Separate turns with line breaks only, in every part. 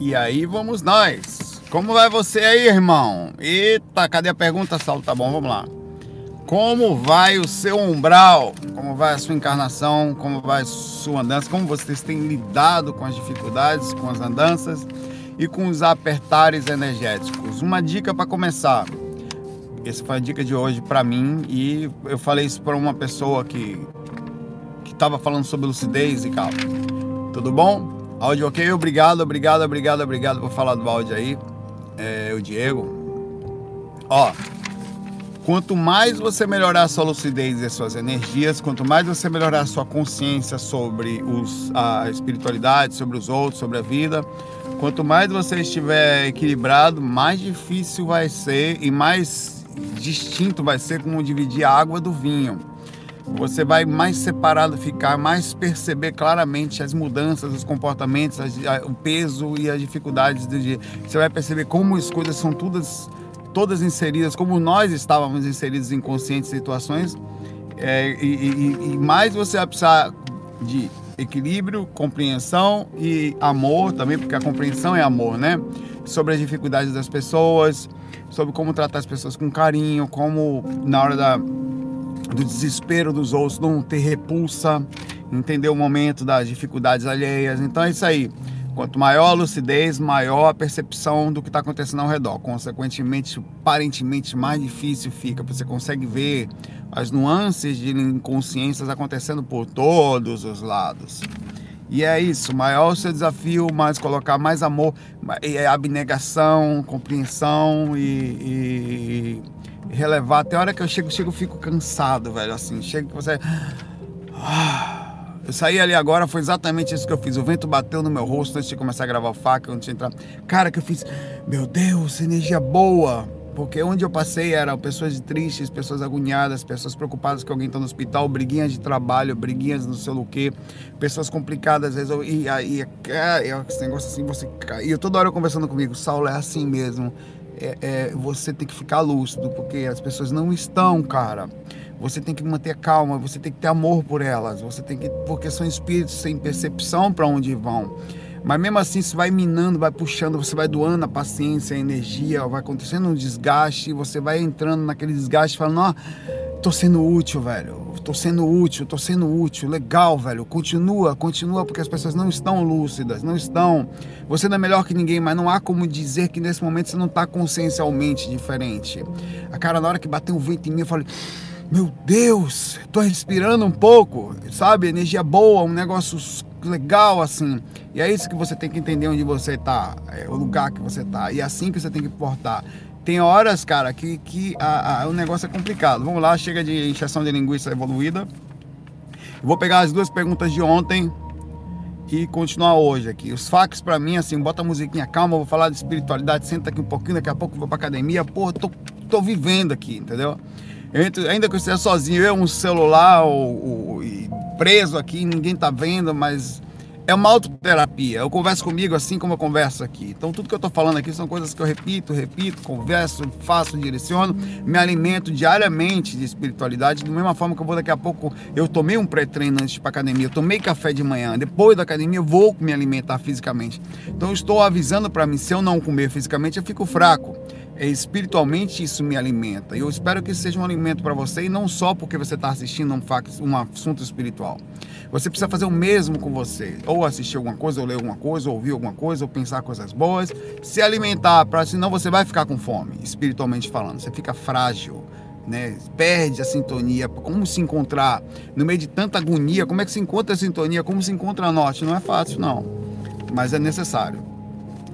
E aí vamos nós. Como vai você aí, irmão? Eita, cadê a pergunta, Saulo? Tá bom, vamos lá. Como vai o seu umbral? Como vai a sua encarnação? Como vai a sua andança? Como vocês têm lidado com as dificuldades, com as andanças e com os apertares energéticos? Uma dica para começar. Essa foi a dica de hoje para mim e eu falei isso para uma pessoa que que estava falando sobre lucidez e calma. Tudo bom? Áudio ok? Obrigado, obrigado, obrigado, obrigado por falar do áudio aí. É, o Diego. Ó, quanto mais você melhorar a sua lucidez e as suas energias, quanto mais você melhorar a sua consciência sobre os, a espiritualidade, sobre os outros, sobre a vida, quanto mais você estiver equilibrado, mais difícil vai ser e mais distinto vai ser como dividir a água do vinho você vai mais separado ficar, mais perceber claramente as mudanças, os comportamentos, as, a, o peso e as dificuldades do dia. Você vai perceber como as coisas são todas, todas inseridas, como nós estávamos inseridos em conscientes situações. É, e, e, e mais você vai precisar de equilíbrio, compreensão e amor também, porque a compreensão é amor, né? Sobre as dificuldades das pessoas, sobre como tratar as pessoas com carinho, como na hora da do desespero dos outros, não ter repulsa, entender o momento das dificuldades alheias. Então é isso aí. Quanto maior a lucidez, maior a percepção do que está acontecendo ao redor. Consequentemente, aparentemente, mais difícil fica. Você consegue ver as nuances de inconsciências acontecendo por todos os lados. E é isso, maior o seu desafio, mais colocar mais amor, abnegação, compreensão e, e relevar. Até a hora que eu chego, chego, fico cansado, velho. Assim, chega que você. Eu saí ali agora, foi exatamente isso que eu fiz. O vento bateu no meu rosto antes de começar a gravar o faca, antes de entrar. Cara, que eu fiz. Meu Deus, energia boa. Porque onde eu passei eram pessoas tristes, pessoas agoniadas, pessoas preocupadas que alguém está no hospital, briguinhas de trabalho, briguinhas no sei o quê, pessoas complicadas. E aí, esse negócio assim, você. E eu toda hora conversando comigo, Saulo, é assim mesmo é, é, você tem que ficar lúcido, porque as pessoas não estão, cara. Você tem que manter calma, você tem que ter amor por elas, você tem que, porque são espíritos sem percepção para onde vão. Mas mesmo assim, isso vai minando, vai puxando, você vai doando a paciência, a energia, vai acontecendo um desgaste, você vai entrando naquele desgaste, falando, ó, tô sendo útil, velho tô sendo útil, tô sendo útil, legal, velho. Continua, continua, porque as pessoas não estão lúcidas, não estão. Você não é melhor que ninguém, mas não há como dizer que nesse momento você não tá consciencialmente diferente. A cara, na hora que bateu o vento em mim, eu falei. Meu Deus, tô respirando um pouco, sabe? Energia boa, um negócio legal assim. E é isso que você tem que entender onde você tá, é o lugar que você tá. E é assim que você tem que portar. Tem horas, cara, que, que a, a, o negócio é complicado. Vamos lá, chega de injeção de linguiça evoluída. vou pegar as duas perguntas de ontem e continuar hoje aqui. Os fax para mim, assim, bota a musiquinha calma, vou falar de espiritualidade, senta aqui um pouquinho, daqui a pouco vou pra academia. Porra, tô, tô vivendo aqui, entendeu? Entro, ainda que eu esteja sozinho, eu um celular ou, ou, preso aqui, ninguém tá vendo, mas é uma autoterapia. Eu converso comigo assim como eu converso aqui. Então, tudo que eu estou falando aqui são coisas que eu repito, repito, converso, faço, direciono, me alimento diariamente de espiritualidade, da mesma forma que eu vou daqui a pouco. Eu tomei um pré-treino antes para academia, eu tomei café de manhã, depois da academia eu vou me alimentar fisicamente. Então, eu estou avisando para mim: se eu não comer fisicamente, eu fico fraco espiritualmente isso me alimenta. E eu espero que seja um alimento para você e não só porque você está assistindo um, um assunto espiritual. Você precisa fazer o mesmo com você. Ou assistir alguma coisa, ou ler alguma coisa, ou ouvir alguma coisa, ou pensar coisas boas. Se alimentar, para senão você vai ficar com fome, espiritualmente falando. Você fica frágil. Né? Perde a sintonia. Como se encontrar no meio de tanta agonia? Como é que se encontra a sintonia? Como se encontra a norte? Não é fácil, não. Mas é necessário.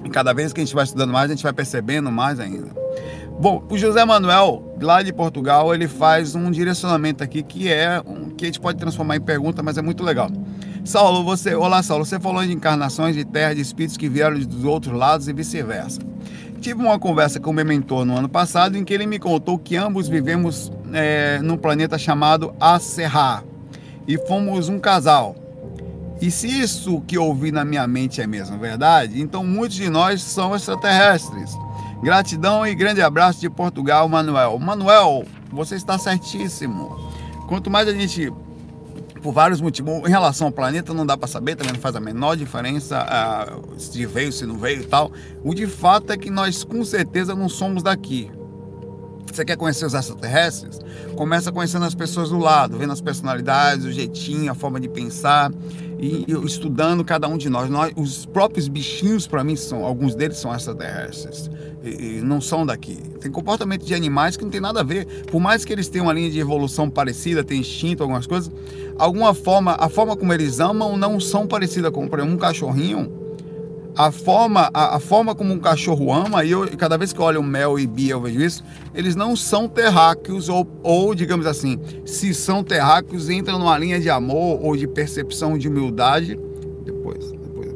E cada vez que a gente vai estudando mais, a gente vai percebendo mais ainda. Bom, o José Manuel, lá de Portugal, ele faz um direcionamento aqui que é um, que a gente pode transformar em pergunta, mas é muito legal. Saulo, você, olá Saulo, você falou de encarnações de terra de espíritos que vieram dos outros lados e vice-versa. Tive uma conversa com o meu mentor no ano passado em que ele me contou que ambos vivemos é, num planeta chamado Acerra e fomos um casal. E se isso que ouvi na minha mente é mesmo verdade, então muitos de nós são extraterrestres. Gratidão e grande abraço de Portugal, Manuel. Manuel, você está certíssimo. Quanto mais a gente por vários motivos. Em relação ao planeta, não dá para saber, também não faz a menor diferença uh, se veio, se não veio e tal. O de fato é que nós, com certeza, não somos daqui. Você quer conhecer os extraterrestres? Começa conhecendo as pessoas do lado, vendo as personalidades, o jeitinho, a forma de pensar e, e estudando cada um de nós. nós os próprios bichinhos, para mim, são alguns deles são extraterrestres e, e não são daqui. Tem comportamento de animais que não tem nada a ver. Por mais que eles tenham uma linha de evolução parecida, tem instinto, algumas coisas, alguma forma, a forma como eles amam não são parecida com, por exemplo, um cachorrinho a forma, a, a, forma como um cachorro ama, e eu, cada vez que eu olho o Mel e Bia, eu vejo isso, eles não são terráqueos, ou, ou digamos assim, se são terráqueos, entram numa linha de amor ou de percepção de humildade. Depois, depois.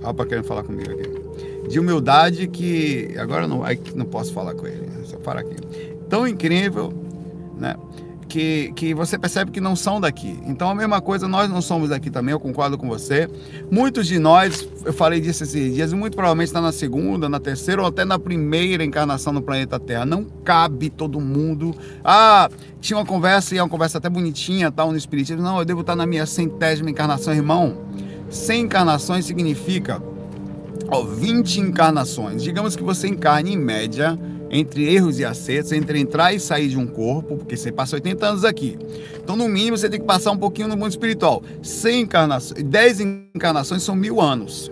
Para querendo falar comigo aqui. De humildade que. Agora não, não posso falar com ele, só para aqui. Tão incrível, né? Que, que você percebe que não são daqui. Então a mesma coisa, nós não somos daqui também, eu concordo com você. Muitos de nós, eu falei disso esses dias, muito provavelmente está na segunda, na terceira ou até na primeira encarnação no planeta Terra. Não cabe todo mundo. Ah, tinha uma conversa, e é uma conversa até bonitinha, tal, no Espiritismo. Não, eu devo estar na minha centésima encarnação, irmão. 100 encarnações significa ó, 20 encarnações. Digamos que você encarne em média entre erros e acertos, entre entrar e sair de um corpo, porque você passa 80 anos aqui. Então, no mínimo, você tem que passar um pouquinho no mundo espiritual. 100 encarnações, 10 encarnações são mil anos.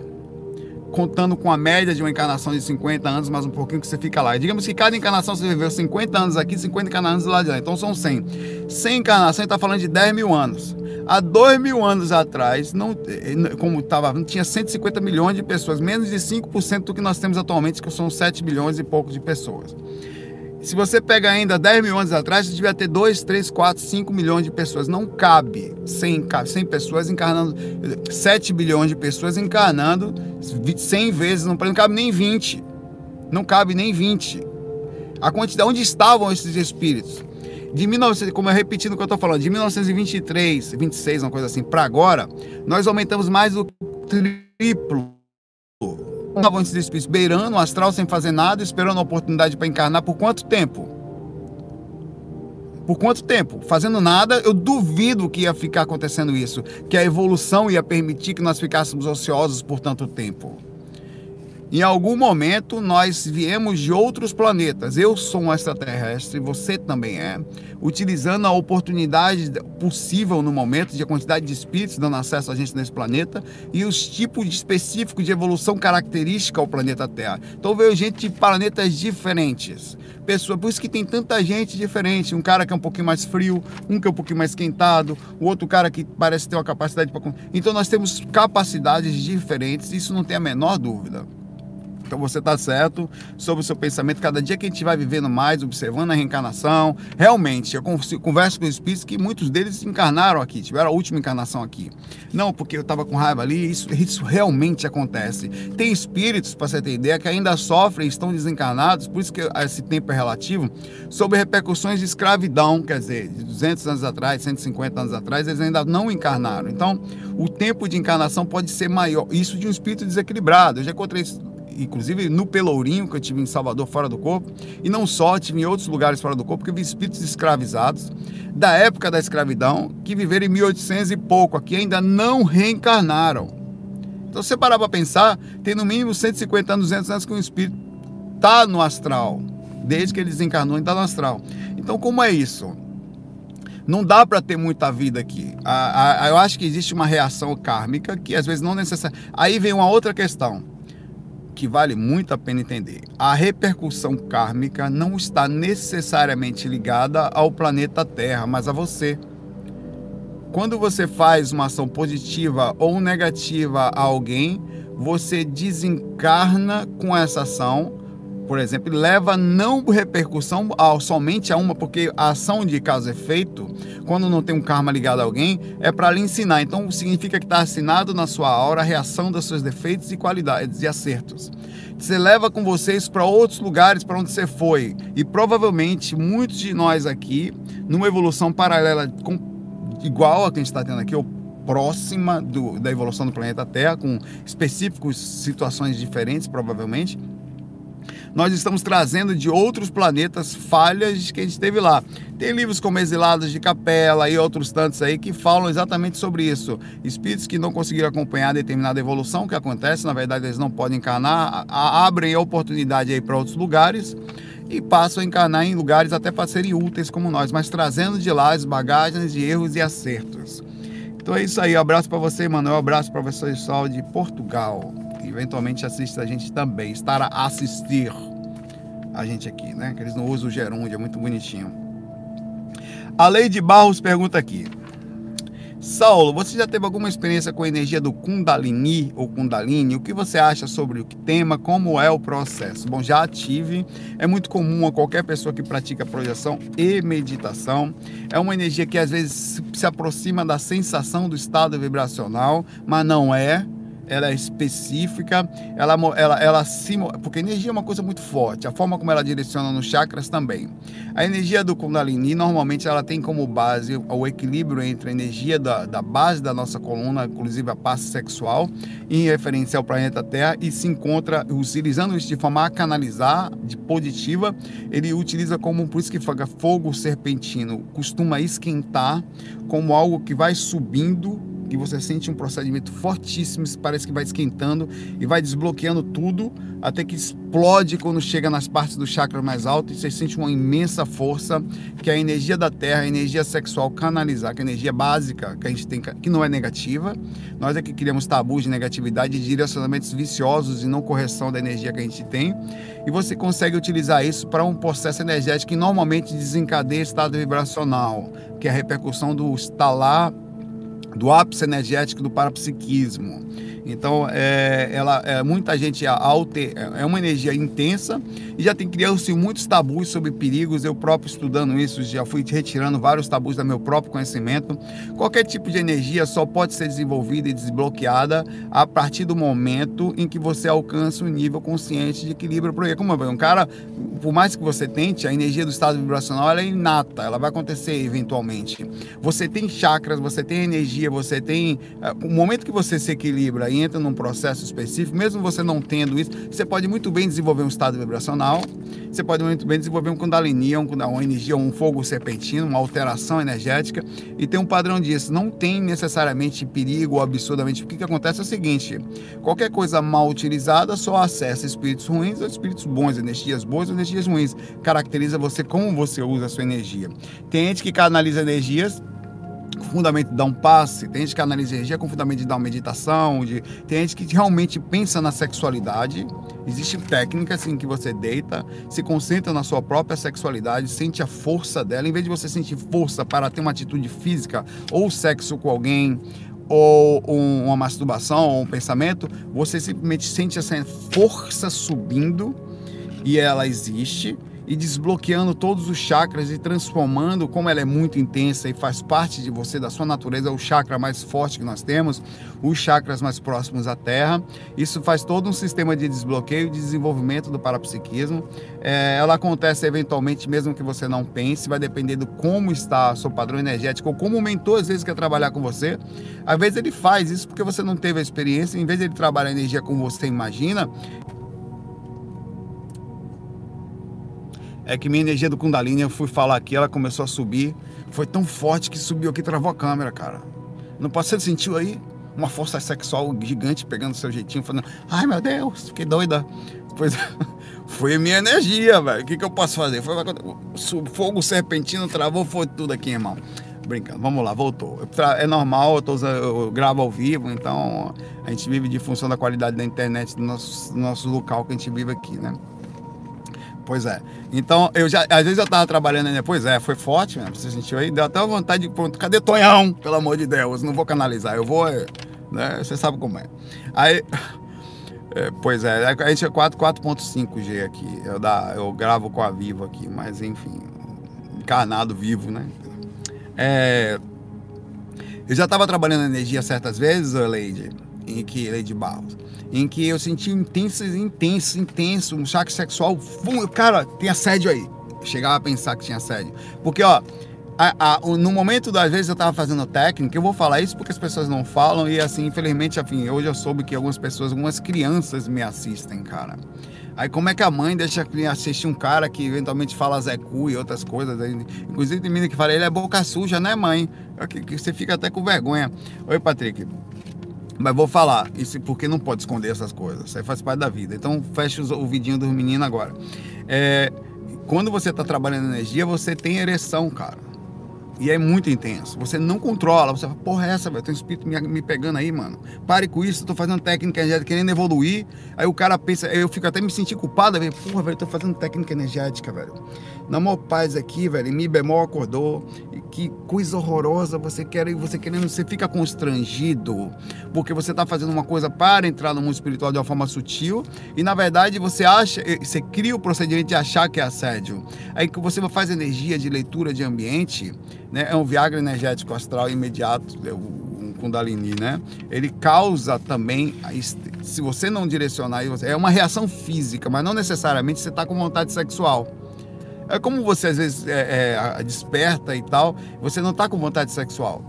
Contando com a média de uma encarnação de 50 anos, mais um pouquinho que você fica lá. Digamos que cada encarnação você viveu 50 anos aqui, 50 encarnações lá de lá. Então são 100. 100 encarnações está falando de 10 mil anos. Há dois mil anos atrás, não, como estava, tinha 150 milhões de pessoas, menos de 5% do que nós temos atualmente, que são 7 milhões e pouco de pessoas. Se você pega ainda 10 mil anos atrás, você devia ter 2, 3, 4, 5 milhões de pessoas. Não cabe 100, 100 pessoas encarnando, 7 bilhões de pessoas encarnando 100 vezes, não, não cabe nem 20. Não cabe nem 20. A quantidade, onde estavam esses espíritos? de 1900, como eu repetindo o que eu estou falando, de 1923, 26, uma coisa assim, para agora, nós aumentamos mais do triplo. Estavam esses espíritos beirando o astral sem fazer nada, esperando a oportunidade para encarnar por quanto tempo? Por quanto tempo? Fazendo nada, eu duvido que ia ficar acontecendo isso, que a evolução ia permitir que nós ficássemos ociosos por tanto tempo. Em algum momento nós viemos de outros planetas. Eu sou um extraterrestre, você também é. Utilizando a oportunidade possível no momento de a quantidade de espíritos dando acesso a gente nesse planeta e os tipos específicos de evolução característica ao planeta Terra. Então veio gente de planetas diferentes. Pessoa, por isso que tem tanta gente diferente. Um cara que é um pouquinho mais frio, um que é um pouquinho mais esquentado, o outro cara que parece ter uma capacidade para. Então nós temos capacidades diferentes, isso não tem a menor dúvida. Então você está certo sobre o seu pensamento. Cada dia que a gente vai vivendo mais, observando a reencarnação, realmente, eu converso com os espíritos que muitos deles encarnaram aqui, tiveram a última encarnação aqui. Não porque eu estava com raiva ali, isso, isso realmente acontece. Tem espíritos, para você ter ideia, que ainda sofrem, estão desencarnados, por isso que esse tempo é relativo, sobre repercussões de escravidão, quer dizer, de 200 anos atrás, 150 anos atrás, eles ainda não encarnaram. Então, o tempo de encarnação pode ser maior. Isso de um espírito desequilibrado. Eu já encontrei inclusive no Pelourinho, que eu tive em Salvador fora do corpo, e não só, tive em outros lugares fora do corpo, porque eu vi espíritos escravizados da época da escravidão, que viveram em 1800 e pouco aqui, ainda não reencarnaram. Então, se você parar para pensar, tem no mínimo 150 anos, 200 anos que um espírito está no astral, desde que ele desencarnou e está no astral. Então, como é isso? Não dá para ter muita vida aqui. Eu acho que existe uma reação kármica que às vezes não necessariamente. Aí vem uma outra questão que vale muito a pena entender. A repercussão kármica não está necessariamente ligada ao planeta Terra, mas a você. Quando você faz uma ação positiva ou negativa a alguém, você desencarna com essa ação por exemplo, leva não repercussão ao, somente a uma, porque a ação de causa efeito, quando não tem um karma ligado a alguém, é para lhe ensinar. Então, significa que está assinado na sua aura a reação dos seus defeitos e qualidades e acertos. Você leva com vocês para outros lugares para onde você foi. E provavelmente muitos de nós aqui, numa evolução paralela com, igual a que a gente está tendo aqui, ou próxima do, da evolução do planeta Terra, com específicas situações diferentes, provavelmente, nós estamos trazendo de outros planetas falhas que a gente teve lá. Tem livros como Exilados de Capela e outros tantos aí que falam exatamente sobre isso. Espíritos que não conseguiram acompanhar determinada evolução que acontece, na verdade eles não podem encarnar, abrem a oportunidade aí para outros lugares e passam a encarnar em lugares até para serem úteis como nós, mas trazendo de lá as bagagens de erros e acertos. Então é isso aí, um abraço para você, Manuel, um abraço para o professor Sol de Portugal, eventualmente assiste a gente também, estará a assistir a gente aqui, né? Que eles não usam o gerúndio, é muito bonitinho. A Lady Barros pergunta aqui. Saulo, você já teve alguma experiência com a energia do Kundalini ou Kundalini? O que você acha sobre o tema? Como é o processo? Bom, já tive. É muito comum a qualquer pessoa que pratica projeção e meditação. É uma energia que às vezes se aproxima da sensação do estado vibracional, mas não é ela é específica, ela, ela, ela porque energia é uma coisa muito forte, a forma como ela direciona nos chakras também. A energia do Kundalini, normalmente, ela tem como base o equilíbrio entre a energia da, da base da nossa coluna, inclusive a parte sexual, em referência ao planeta Terra, e se encontra utilizando isso de forma a canalizar, de positiva, ele utiliza como, por isso que fala fogo serpentino, costuma esquentar como algo que vai subindo que você sente um procedimento fortíssimo, parece que vai esquentando e vai desbloqueando tudo até que explode quando chega nas partes do chakra mais alto e você sente uma imensa força que é a energia da terra, a energia sexual canalizar, que é a energia básica que a gente tem, que não é negativa. Nós é que criamos tabus de negatividade e direcionamentos viciosos e não correção da energia que a gente tem. E você consegue utilizar isso para um processo energético que normalmente desencadeia estado vibracional, que é a repercussão do estalar do ápice energético do parapsiquismo. Então, é, ela, é, muita gente alter, é uma energia intensa e já tem criado-se muitos tabus sobre perigos. Eu próprio estudando isso, já fui retirando vários tabus do meu próprio conhecimento. Qualquer tipo de energia só pode ser desenvolvida e desbloqueada a partir do momento em que você alcança um nível consciente de equilíbrio. Porque, como um cara, por mais que você tente, a energia do estado vibracional é inata, ela vai acontecer eventualmente. Você tem chakras, você tem energia, você tem. É, o momento que você se equilibra e entra num processo específico, mesmo você não tendo isso, você pode muito bem desenvolver um estado vibracional, você pode muito bem desenvolver um Kundalini, um, uma energia, um fogo serpentino, uma alteração energética e tem um padrão disso. Não tem necessariamente perigo ou absurdamente. O que, que acontece é o seguinte: qualquer coisa mal utilizada só acessa espíritos ruins ou espíritos bons, energias boas ou energias ruins. Caracteriza você como você usa a sua energia. Tem gente que canaliza energias com fundamento de dar um passe, tem gente que analisa energia com fundamento de dar uma meditação, de, tem gente que realmente pensa na sexualidade. Existem técnicas em que você deita, se concentra na sua própria sexualidade, sente a força dela, em vez de você sentir força para ter uma atitude física ou sexo com alguém, ou uma masturbação ou um pensamento, você simplesmente sente essa força subindo e ela existe e desbloqueando todos os chakras e transformando, como ela é muito intensa e faz parte de você, da sua natureza, o chakra mais forte que nós temos, os chakras mais próximos à Terra. Isso faz todo um sistema de desbloqueio e de desenvolvimento do parapsiquismo. É, ela acontece eventualmente, mesmo que você não pense, vai depender do como está o seu padrão energético, ou como o mentor às vezes quer trabalhar com você. Às vezes ele faz isso porque você não teve a experiência, em vez de ele trabalhar a energia como você imagina, é que minha energia do Kundalini, eu fui falar aqui, ela começou a subir. Foi tão forte que subiu aqui e travou a câmera, cara. Não pode ser, sentiu aí? Uma força sexual gigante pegando seu jeitinho, falando, ai meu Deus, fiquei doida. Pois foi minha energia, velho. O que, que eu posso fazer? Foi fogo serpentino, travou, foi tudo aqui, irmão. Brincando, vamos lá, voltou. É normal, eu, tô, eu gravo ao vivo, então a gente vive de função da qualidade da internet do nosso, do nosso local que a gente vive aqui, né? Pois é. Então, eu já, às vezes eu tava trabalhando ainda, pois é, foi forte mesmo. Você sentiu aí? Deu até vontade de, pronto, cadê Tonhão? Pelo amor de Deus, não vou canalizar, eu vou, né? Você sabe como é. Aí, é, pois é, a gente é 4.5G aqui. Eu, dá, eu gravo com a Vivo aqui, mas enfim, encarnado vivo, né? É, eu já estava trabalhando energia certas vezes, Lady, em que Lady Barros em que eu senti intenso, intenso, intenso, um choque sexual. Cara, tem assédio aí. chegava a pensar que tinha assédio. Porque, ó, a, a, no momento das vezes eu estava fazendo técnica, eu vou falar isso porque as pessoas não falam e assim, infelizmente, enfim, hoje eu soube que algumas pessoas, algumas crianças me assistem, cara. Aí como é que a mãe deixa assistir um cara que eventualmente fala Zé Cu e outras coisas? Inclusive tem menina que fala, ele é boca suja, né mãe? Que você fica até com vergonha. Oi, Patrick. Mas vou falar, isso porque não pode esconder essas coisas. Isso aí faz parte da vida. Então fecha o vidinho dos meninos agora. É, quando você está trabalhando energia, você tem ereção, cara. E é muito intenso. Você não controla. Você fala, porra, é essa, velho? Tem um espírito me, me, pegando aí, mano. Pare com isso, eu tô fazendo técnica energética, querendo evoluir. Aí o cara pensa, eu fico até me sentir culpado, velho. Porra, velho, eu tô fazendo técnica energética, velho. Na maior paz aqui, velho. Mi bemol acordou. E que coisa horrorosa você quer, você querendo, você fica constrangido. Porque você tá fazendo uma coisa para entrar no mundo espiritual de uma forma sutil. E na verdade você acha, você cria o procedimento de achar que é assédio. Aí que você faz energia de leitura de ambiente né? É um Viagra energético astral imediato, é um Kundalini, né? Ele causa também, se você não direcionar, é uma reação física, mas não necessariamente você está com vontade sexual. É como você às vezes é, é, desperta e tal, você não está com vontade sexual.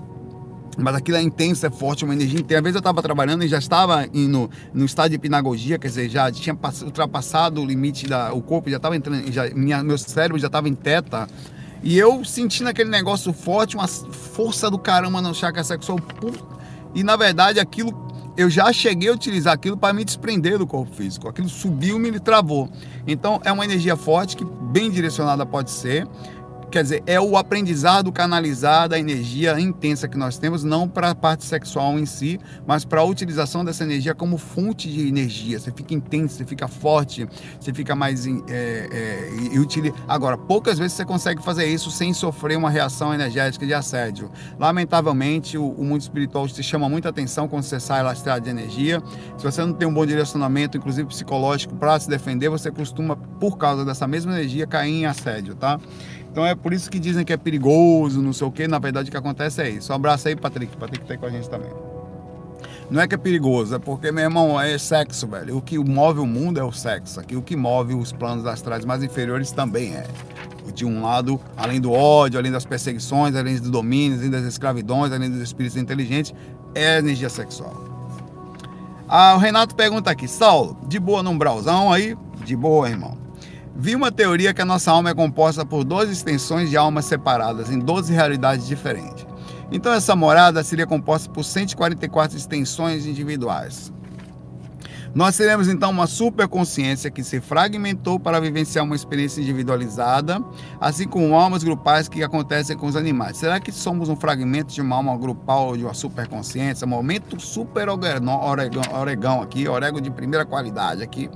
Mas aquilo é intenso, é forte, uma energia intensa. Às vezes eu estava trabalhando e já estava indo no estado de hipnagogia, quer dizer, já tinha ultrapassado o limite da. O corpo já estava entrando, já, minha, meu cérebro já estava em teta e eu sentindo aquele negócio forte, uma força do caramba no chakra sexual. E na verdade aquilo, eu já cheguei a utilizar aquilo para me desprender do corpo físico. Aquilo subiu me travou. Então é uma energia forte que bem direcionada pode ser quer dizer, é o aprendizado canalizado, a energia intensa que nós temos, não para a parte sexual em si, mas para a utilização dessa energia como fonte de energia. Você fica intenso, você fica forte, você fica mais é, é. Agora, poucas vezes você consegue fazer isso sem sofrer uma reação energética de assédio. Lamentavelmente, o, o mundo espiritual te chama muita atenção quando você sai lastrado de energia. Se você não tem um bom direcionamento, inclusive psicológico, para se defender, você costuma, por causa dessa mesma energia, cair em assédio, tá? Então é por isso que dizem que é perigoso, não sei o quê. Na verdade, o que acontece é isso. Um abraço aí, Patrick. Patrick tá aí com a gente também. Não é que é perigoso, é porque, meu irmão, é sexo, velho. O que move o mundo é o sexo. Aqui o que move os planos astrais mais inferiores também é. De um lado, além do ódio, além das perseguições, além do domínio, além das escravidões, além dos espíritos inteligentes, é a energia sexual. Ah, o Renato pergunta aqui, Saulo, de boa num brauzão aí? De boa, irmão. Vi uma teoria que a nossa alma é composta por 12 extensões de almas separadas em 12 realidades diferentes. Então essa morada seria composta por 144 extensões individuais. Nós teremos então uma superconsciência que se fragmentou para vivenciar uma experiência individualizada, assim como almas grupais que acontecem com os animais. Será que somos um fragmento de uma alma grupal, de uma superconsciência? Momento super oregão, oregão aqui, orego de primeira qualidade aqui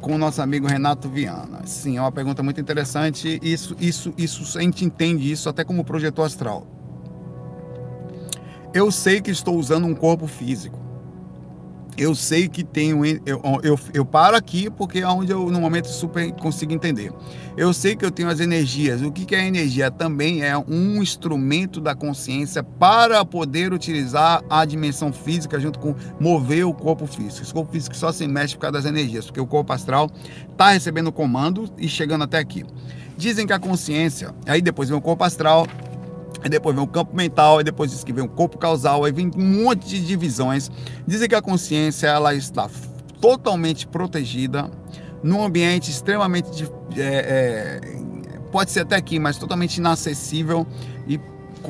com o nosso amigo Renato Viana. Sim, é uma pergunta muito interessante. Isso, isso, isso, a gente entende isso até como projetor astral. Eu sei que estou usando um corpo físico eu sei que tenho. Eu, eu, eu paro aqui porque é onde eu, no momento, super consigo entender. Eu sei que eu tenho as energias. O que, que é energia? Também é um instrumento da consciência para poder utilizar a dimensão física junto com mover o corpo físico. O corpo físico só se mexe por causa das energias, porque o corpo astral está recebendo comando e chegando até aqui. Dizem que a consciência, aí depois vem o corpo astral, Aí depois vem o campo mental, aí depois diz que vem o corpo causal, aí vem um monte de divisões. Dizem que a consciência ela está totalmente protegida, num ambiente extremamente. É, é, pode ser até aqui, mas totalmente inacessível e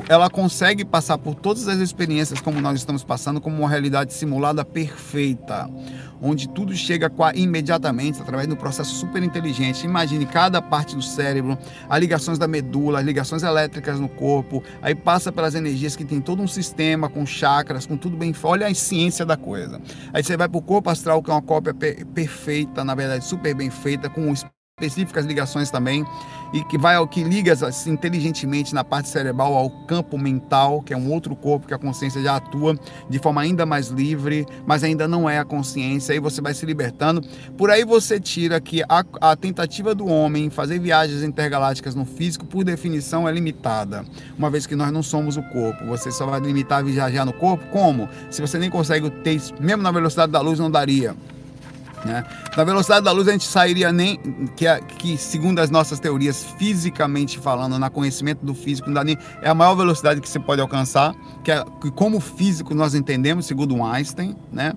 ela consegue passar por todas as experiências como nós estamos passando como uma realidade simulada perfeita, onde tudo chega imediatamente através do processo super inteligente. Imagine cada parte do cérebro, as ligações da medula, as ligações elétricas no corpo, aí passa pelas energias que tem todo um sistema com chakras, com tudo bem. Olha a ciência da coisa. Aí você vai para o corpo astral, que é uma cópia perfeita, na verdade super bem feita, com específicas ligações também e que vai ao que liga assim, inteligentemente na parte cerebral ao campo mental, que é um outro corpo que a consciência já atua de forma ainda mais livre, mas ainda não é a consciência. Aí você vai se libertando. Por aí você tira que a, a tentativa do homem em fazer viagens intergalácticas no físico, por definição, é limitada, uma vez que nós não somos o corpo. Você só vai limitar viajar no corpo como? Se você nem consegue ter, mesmo na velocidade da luz, não daria Né? Na velocidade da luz a gente sairia nem que, que segundo as nossas teorias fisicamente falando, na conhecimento do físico, não dá nem, é a maior velocidade que você pode alcançar, que é que como físico nós entendemos, segundo Einstein, né?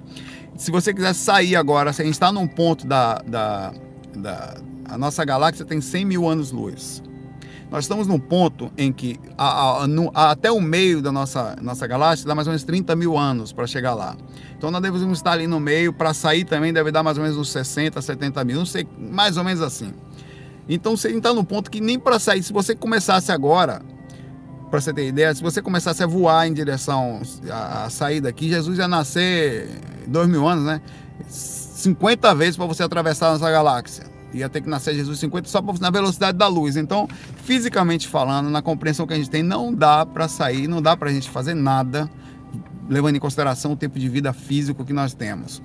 Se você quiser sair agora, se a gente está num ponto da, da, da a nossa galáxia tem 100 mil anos-luz. Nós estamos num ponto em que a, a, no, a, até o meio da nossa, nossa galáxia dá mais ou menos 30 mil anos para chegar lá. Então nós devemos estar ali no meio, para sair também deve dar mais ou menos uns 60, 70 mil, não sei, mais ou menos assim. Então você está num ponto que nem para sair, se você começasse agora, para você ter ideia, se você começasse a voar em direção a, a sair daqui, Jesus ia nascer dois mil anos, né? 50 vezes para você atravessar a nossa galáxia ia ter que nascer Jesus 50 só na velocidade da luz. Então, fisicamente falando, na compreensão que a gente tem, não dá para sair, não dá para a gente fazer nada, levando em consideração o tempo de vida físico que nós temos.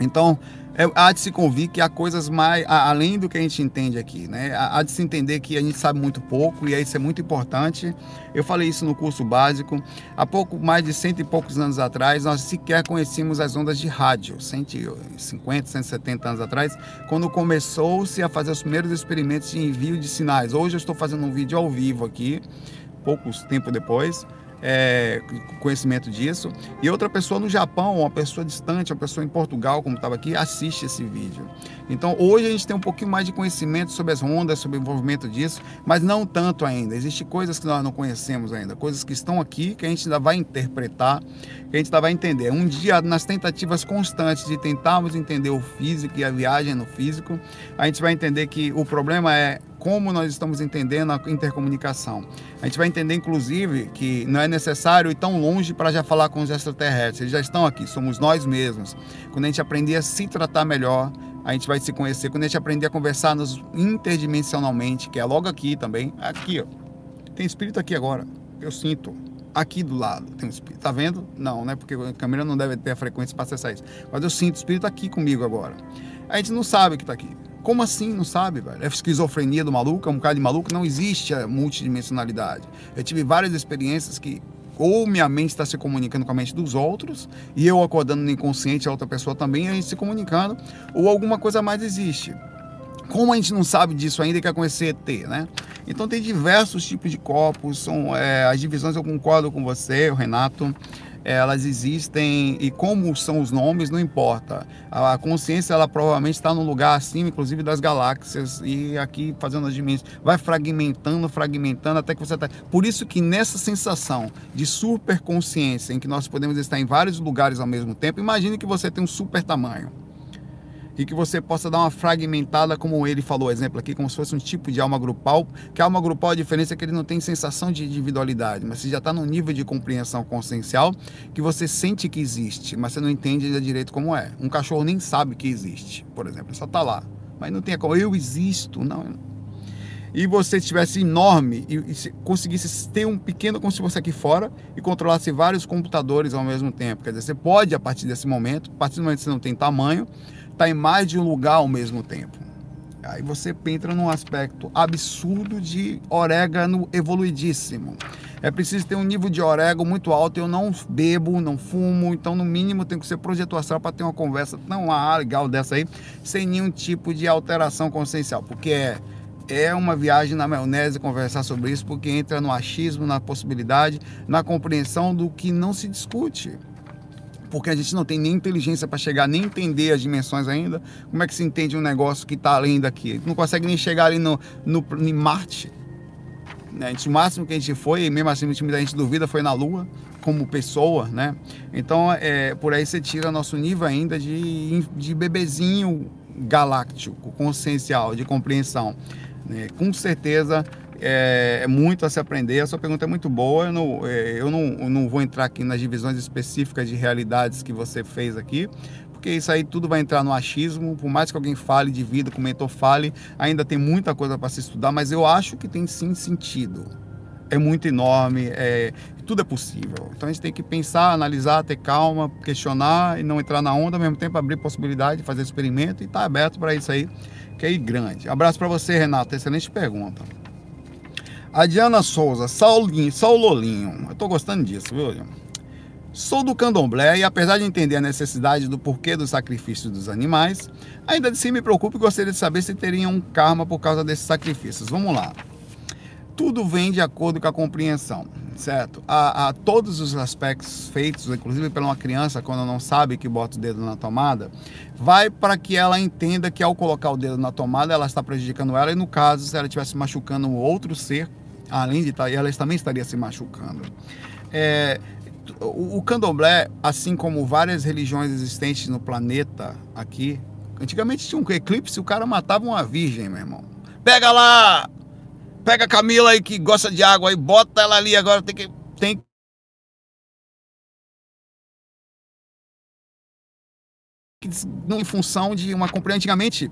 Então, é, há de se convir que há coisas mais além do que a gente entende aqui, né? Há de se entender que a gente sabe muito pouco e isso é muito importante. Eu falei isso no curso básico. Há pouco mais de cento e poucos anos atrás, nós sequer conhecíamos as ondas de rádio, 150, 170 anos atrás, quando começou-se a fazer os primeiros experimentos de envio de sinais. Hoje eu estou fazendo um vídeo ao vivo aqui, poucos tempo depois é, conhecimento disso. E outra pessoa no Japão, uma pessoa distante, uma pessoa em Portugal, como estava aqui, assiste esse vídeo. Então hoje a gente tem um pouquinho mais de conhecimento sobre as ondas, sobre o envolvimento disso, mas não tanto ainda. Existem coisas que nós não conhecemos ainda, coisas que estão aqui que a gente ainda vai interpretar, que a gente ainda vai entender. Um dia, nas tentativas constantes de tentarmos entender o físico e a viagem no físico, a gente vai entender que o problema é como nós estamos entendendo a intercomunicação. A gente vai entender, inclusive, que não é necessário ir tão longe para já falar com os extraterrestres. Eles já estão aqui, somos nós mesmos. Quando a gente aprender a se tratar melhor, a gente vai se conhecer. Quando a gente aprender a conversar nos interdimensionalmente, que é logo aqui também, aqui, ó. Tem espírito aqui agora. Eu sinto. Aqui do lado tem um espírito. Tá vendo? Não, né? Porque a câmera não deve ter a frequência para acessar isso. Mas eu sinto o espírito aqui comigo agora. A gente não sabe que está aqui. Como assim? Não sabe, velho? É esquizofrenia do maluco? É um cara de maluco? Não existe a multidimensionalidade. Eu tive várias experiências que ou minha mente está se comunicando com a mente dos outros e eu acordando no inconsciente, a outra pessoa também, a gente se comunicando, ou alguma coisa mais existe. Como a gente não sabe disso ainda, quer conhecer ET, né? Então tem diversos tipos de corpos, são é, as divisões eu concordo com você, o Renato elas existem e como são os nomes não importa. A consciência ela provavelmente está no lugar acima, inclusive das galáxias e aqui fazendo as dimensões, vai fragmentando, fragmentando até que você está. Por isso que nessa sensação de superconsciência em que nós podemos estar em vários lugares ao mesmo tempo, imagine que você tem um super tamanho e que você possa dar uma fragmentada, como ele falou, exemplo aqui, como se fosse um tipo de alma grupal, que a alma grupal a diferença é que ele não tem sensação de individualidade, mas você já está num nível de compreensão consciencial que você sente que existe, mas você não entende ainda direito como é. Um cachorro nem sabe que existe, por exemplo, só está lá, mas não tem como, eu existo, não, e você estivesse enorme e, e, conseguisse ter um pequeno como se fosse aqui fora e controlasse vários computadores ao mesmo tempo. Quer dizer, você pode, a partir desse momento, a partir do momento que você não tem tamanho, está em mais de um lugar ao mesmo tempo. Aí você entra num aspecto absurdo de orégano evoluidíssimo. É preciso ter um nível de orégano muito alto. Eu não bebo, não fumo, então no mínimo tem que ser projeto astral para ter uma conversa tão legal dessa aí, sem nenhum tipo de alteração consciencial, porque é, é uma viagem na maionese conversar sobre isso, porque entra no achismo, na possibilidade, na compreensão do que não se discute porque a gente não tem nem inteligência para chegar, nem entender as dimensões ainda. Como é que se entende um negócio que está além daqui? Não consegue nem chegar ali no, no, em Marte. Né? A gente, o máximo que a gente foi, e mesmo assim a gente duvida, foi na Lua, como pessoa, né? Então, é, por aí você tira nosso nível ainda de, de bebezinho galáctico, consciencial, de compreensão. Né? Com certeza é, é, muito a se aprender. A sua pergunta é muito boa. Eu, não, é, eu não, não vou entrar aqui nas divisões específicas de realidades que você fez aqui, porque isso aí tudo vai entrar no achismo. Por mais que alguém fale de vida, como mentor fale, ainda tem muita coisa para se estudar, mas eu acho que tem sim sentido. É muito enorme, é, tudo é possível. Então a gente tem que pensar, analisar, ter calma, questionar e não entrar na onda, ao mesmo tempo abrir possibilidade de fazer experimento e estar tá aberto para isso aí, que é grande. Abraço para você, Renato. Excelente pergunta. A Diana Souza, Saulinho, Saulolinho. Eu tô gostando disso, viu? Sou do candomblé e, apesar de entender a necessidade do porquê do sacrifício dos animais, ainda assim me preocupo e gostaria de saber se teriam um karma por causa desses sacrifícios. Vamos lá. Tudo vem de acordo com a compreensão, certo? A, a todos os aspectos feitos, inclusive pela uma criança, quando não sabe que bota o dedo na tomada, vai para que ela entenda que ao colocar o dedo na tomada, ela está prejudicando ela, e no caso, se ela estivesse machucando um outro ser, além de estar, tá, ela também estaria se machucando. É, o, o candomblé, assim como várias religiões existentes no planeta aqui, antigamente tinha um eclipse, o cara matava uma virgem, meu irmão. Pega lá! Pega a Camila aí que gosta de água aí, bota ela ali agora, tem que. Tem em função de uma compreensão antigamente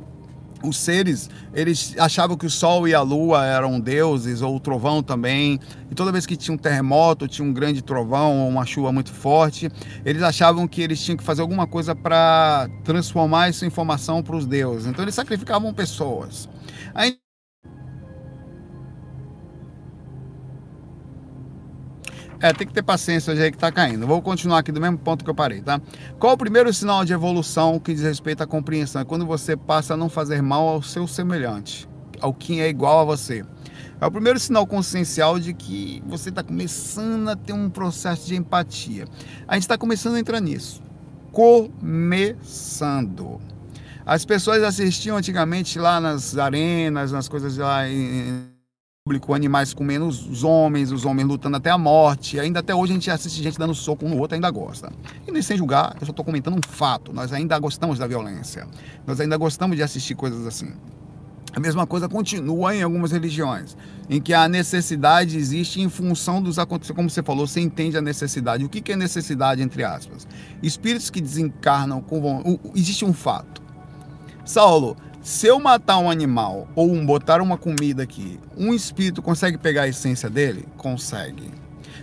os seres, eles achavam que o sol e a lua eram deuses, ou o trovão também. E toda vez que tinha um terremoto, tinha um grande trovão ou uma chuva muito forte, eles achavam que eles tinham que fazer alguma coisa para transformar essa informação para os deuses. Então eles sacrificavam pessoas. Aí É, tem que ter paciência hoje aí que tá caindo. Vou continuar aqui do mesmo ponto que eu parei, tá? Qual o primeiro sinal de evolução que diz respeito à compreensão? É quando você passa a não fazer mal ao seu semelhante, ao que é igual a você. É o primeiro sinal consciencial de que você está começando a ter um processo de empatia. A gente está começando a entrar nisso. Começando. As pessoas assistiam antigamente lá nas arenas, nas coisas lá em público, animais comendo os homens, os homens lutando até a morte. Ainda até hoje a gente assiste gente dando soco um no outro, ainda gosta. E nem sem julgar, eu só estou comentando um fato. Nós ainda gostamos da violência. Nós ainda gostamos de assistir coisas assim. A mesma coisa continua em algumas religiões, em que a necessidade existe em função dos acontecimentos. Como você falou, você entende a necessidade. O que é necessidade, entre aspas? Espíritos que desencarnam com. Existe um fato. Saulo, se eu matar um animal ou um, botar uma comida aqui, um espírito consegue pegar a essência dele? Consegue.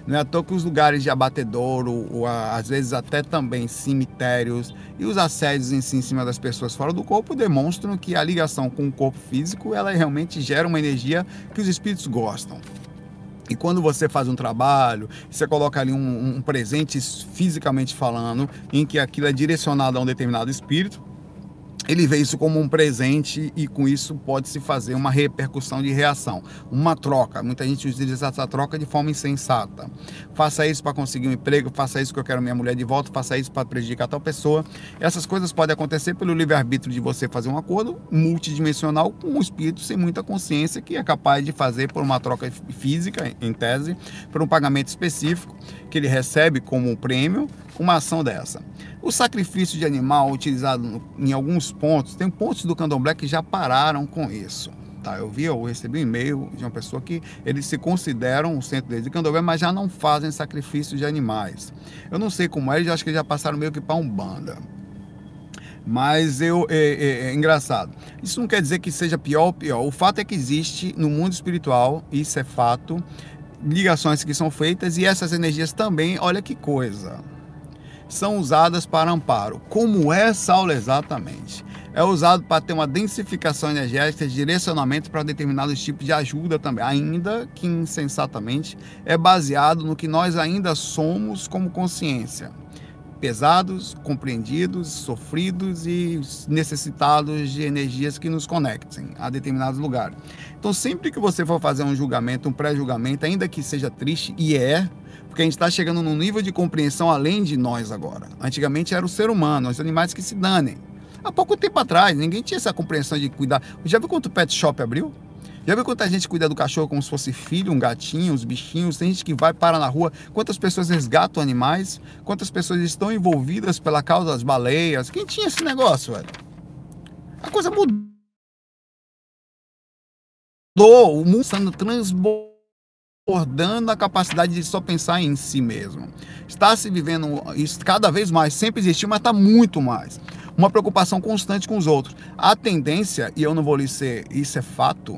Não é à toa que os lugares de abatedouro, ou às vezes até também cemitérios e os assédios em, si, em cima das pessoas fora do corpo demonstram que a ligação com o corpo físico ela realmente gera uma energia que os espíritos gostam. E quando você faz um trabalho, você coloca ali um, um presente fisicamente falando, em que aquilo é direcionado a um determinado espírito, ele vê isso como um presente e com isso pode se fazer uma repercussão de reação, uma troca. Muita gente utiliza essa troca de forma insensata. Faça isso para conseguir um emprego, faça isso que eu quero minha mulher de volta, faça isso para prejudicar tal pessoa. Essas coisas podem acontecer pelo livre-arbítrio de você fazer um acordo multidimensional com um espírito sem muita consciência que é capaz de fazer por uma troca física, em tese, por um pagamento específico que ele recebe como prêmio, uma ação dessa. O sacrifício de animal utilizado em alguns pontos, tem pontos do candomblé que já pararam com isso. Tá, eu vi, eu recebi um e-mail de uma pessoa que eles se consideram o centro deles de candomblé, mas já não fazem sacrifício de animais. Eu não sei como é, eles acho que já passaram meio que para Umbanda. Mas eu, é, é, é, engraçado. Isso não quer dizer que seja pior ou pior. O fato é que existe no mundo espiritual, isso é fato, ligações que são feitas e essas energias também, olha que coisa são usadas para amparo. Como é Saulo exatamente? É usado para ter uma densificação energética direcionamento para determinados tipos de ajuda também, ainda que insensatamente é baseado no que nós ainda somos como consciência. Pesados, compreendidos, sofridos e necessitados de energias que nos conectem a determinados lugares. Então, sempre que você for fazer um julgamento, um pré-julgamento, ainda que seja triste, e é, porque a gente está chegando num nível de compreensão além de nós agora. Antigamente era o ser humano, os animais que se danem. Há pouco tempo atrás, ninguém tinha essa compreensão de cuidar. Já viu quanto pet shop abriu? Já viu quanta gente cuida do cachorro como se fosse filho, um gatinho, os bichinhos? Tem gente que vai para na rua. Quantas pessoas resgatam animais? Quantas pessoas estão envolvidas pela causa das baleias? Quem tinha esse negócio, velho? A coisa mudou. O mundo está transbordando a capacidade de só pensar em si mesmo. Está se vivendo isso cada vez mais, sempre existiu, mas está muito mais. Uma preocupação constante com os outros. A tendência, e eu não vou lhe ser, isso é fato,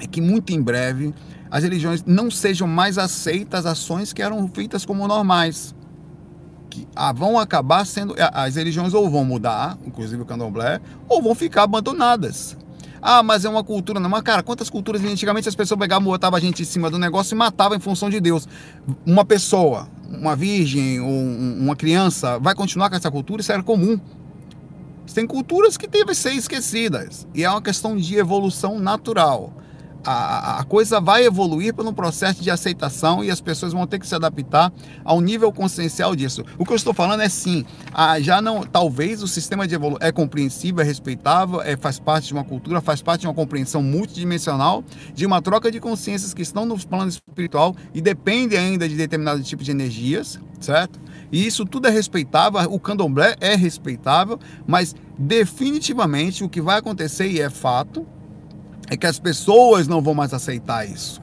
é que muito em breve as religiões não sejam mais aceitas ações que eram feitas como normais. Que ah, vão acabar sendo. As religiões ou vão mudar, inclusive o candomblé, ou vão ficar abandonadas. Ah, mas é uma cultura. Não, mas cara, quantas culturas antigamente as pessoas pegavam, botavam a gente em cima do negócio e matavam em função de Deus. Uma pessoa, uma virgem ou uma criança vai continuar com essa cultura, isso era comum. Tem culturas que devem ser esquecidas. E é uma questão de evolução natural a, a coisa vai evoluir pelo processo de aceitação e as pessoas vão ter que se adaptar ao nível consciencial disso. O que eu estou falando é sim, a, já não, talvez o sistema de evolução é compreensível, é respeitável, é, faz parte de uma cultura, faz parte de uma compreensão multidimensional, de uma troca de consciências que estão no plano espiritual e depende ainda de determinado tipo de energias, certo? E isso tudo é respeitável, o candomblé é respeitável, mas definitivamente o que vai acontecer e é fato é que as pessoas não vão mais aceitar isso.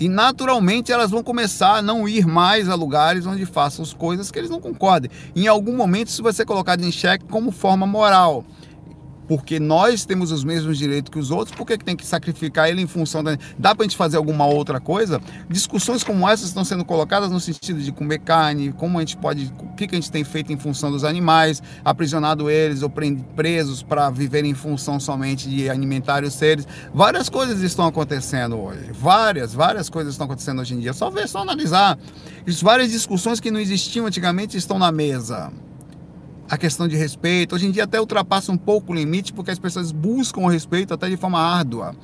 E naturalmente elas vão começar a não ir mais a lugares onde façam as coisas que eles não concordem. Em algum momento isso vai ser colocado em xeque como forma moral porque nós temos os mesmos direitos que os outros, por que tem que sacrificar ele em função da. Dá para a gente fazer alguma outra coisa? Discussões como essas estão sendo colocadas no sentido de comer carne, como a gente pode. O que, que a gente tem feito em função dos animais, aprisionado eles ou presos para viver em função somente de alimentar os seres. Várias coisas estão acontecendo hoje. Várias, várias coisas estão acontecendo hoje em dia. Só ver, só analisar. Várias discussões que não existiam antigamente estão na mesa a questão de respeito. Hoje em dia até ultrapassa um pouco o limite, porque as pessoas buscam o respeito até de forma árdua.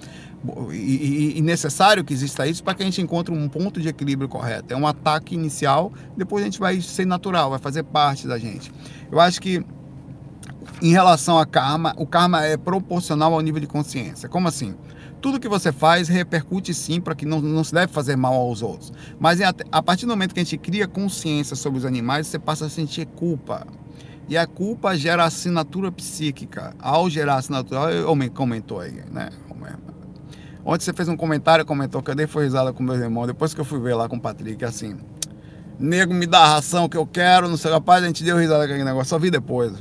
E, e, e necessário que exista isso para que a gente encontre um ponto de equilíbrio correto. É um ataque inicial, depois a gente vai ser natural, vai fazer parte da gente. Eu acho que em relação a karma, o karma é proporcional ao nível de consciência. Como assim? Tudo que você faz repercute sim para que não, não se deve fazer mal aos outros. Mas a partir do momento que a gente cria consciência sobre os animais, você passa a sentir culpa. E a culpa gera assinatura psíquica. Ao gerar assinatura, homem comentou aí, né? Ontem você fez um comentário, comentou que eu dei foi risada com meus irmãos. Depois que eu fui ver lá com o Patrick, assim, nego me dá a ração que eu quero, não sei, rapaz, a gente deu risada com aquele negócio, só vi depois.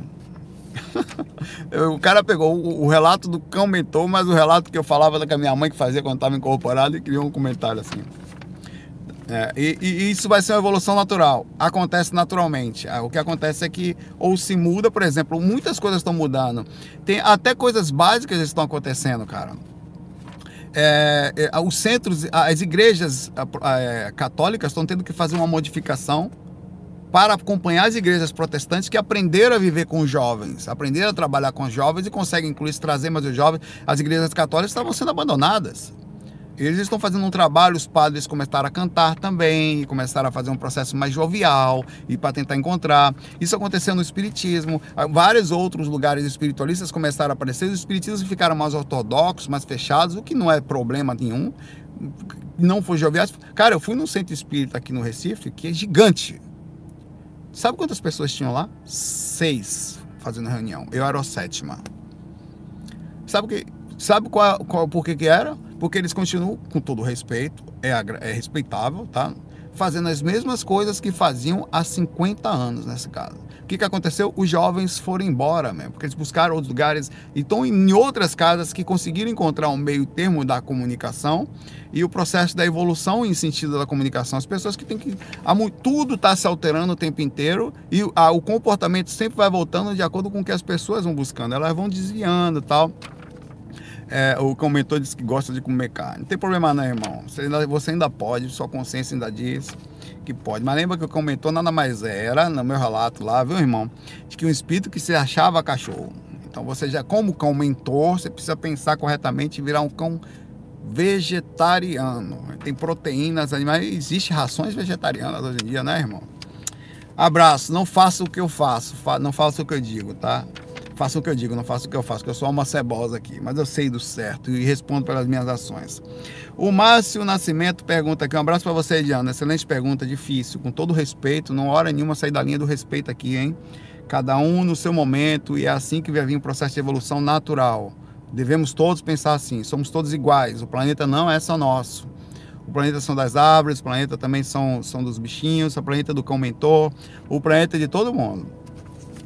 o cara pegou o, o, relato do cão mentor, mas o relato que eu falava da minha mãe que fazia quando estava incorporado e criou um comentário assim. É, e, e, isso vai ser uma evolução natural. Acontece naturalmente. Ah, o que acontece é que ou se muda, por exemplo, muitas coisas estão mudando. Tem até coisas básicas estão acontecendo, cara. É, é, os centros, as igrejas é, católicas estão tendo que fazer uma modificação para acompanhar as igrejas protestantes que aprenderam a viver com os jovens, aprenderam a trabalhar com os jovens e conseguem incluir trazer mais os jovens. As igrejas católicas estavam sendo abandonadas. Eles estão fazendo um trabalho, os padres começaram a cantar também, começaram a fazer um processo mais jovial e para tentar encontrar. Isso aconteceu no Espiritismo. Ah, vários outros lugares espiritualistas começaram a aparecer. Os espiritistas ficaram mais ortodoxos, mais fechados, o que não é problema nenhum. Não foi jovial. Cara, eu fui num centro espírita aqui no Recife, que é gigante. Sabe quantas pessoas tinham lá? Seis fazendo reunião. Eu era a sétima. Sabe que Sabe qual, qual por que, que era? Porque eles continuam, com todo respeito, é, é respeitável, tá? Fazendo as mesmas coisas que faziam há 50 anos nesse caso. O que, que aconteceu? Os jovens foram embora mesmo, porque eles buscaram outros lugares e estão em outras casas que conseguiram encontrar um meio termo da comunicação e o processo da evolução em sentido da comunicação. As pessoas que têm que. Tudo está se alterando o tempo inteiro e a, o comportamento sempre vai voltando de acordo com o que as pessoas vão buscando. Elas vão desviando e tal. É, o comentou disse que gosta de comer carne. Não tem problema não, irmão. Você ainda, você ainda pode, sua consciência ainda diz que pode. Mas lembra que o comentou nada mais era, no meu relato lá, viu, irmão? De que um espírito que se achava cachorro. Então você já, como cão mentor, você precisa pensar corretamente e virar um cão vegetariano. Tem proteínas animais. Existe rações vegetarianas hoje em dia, né, irmão? Abraço. Não faça o que eu faço. Não faça o que eu digo, tá? Faço o que eu digo, não faço o que eu faço, porque eu sou uma cebosa aqui, mas eu sei do certo e respondo pelas minhas ações. O Márcio Nascimento pergunta aqui, um abraço para você, Diana. Excelente pergunta, difícil, com todo respeito, não hora nenhuma sair da linha do respeito aqui, hein? Cada um no seu momento e é assim que vai vir o processo de evolução natural. Devemos todos pensar assim, somos todos iguais, o planeta não é só nosso. O planeta são das árvores, o planeta também são, são dos bichinhos, o planeta do cão mentor, o planeta de todo mundo.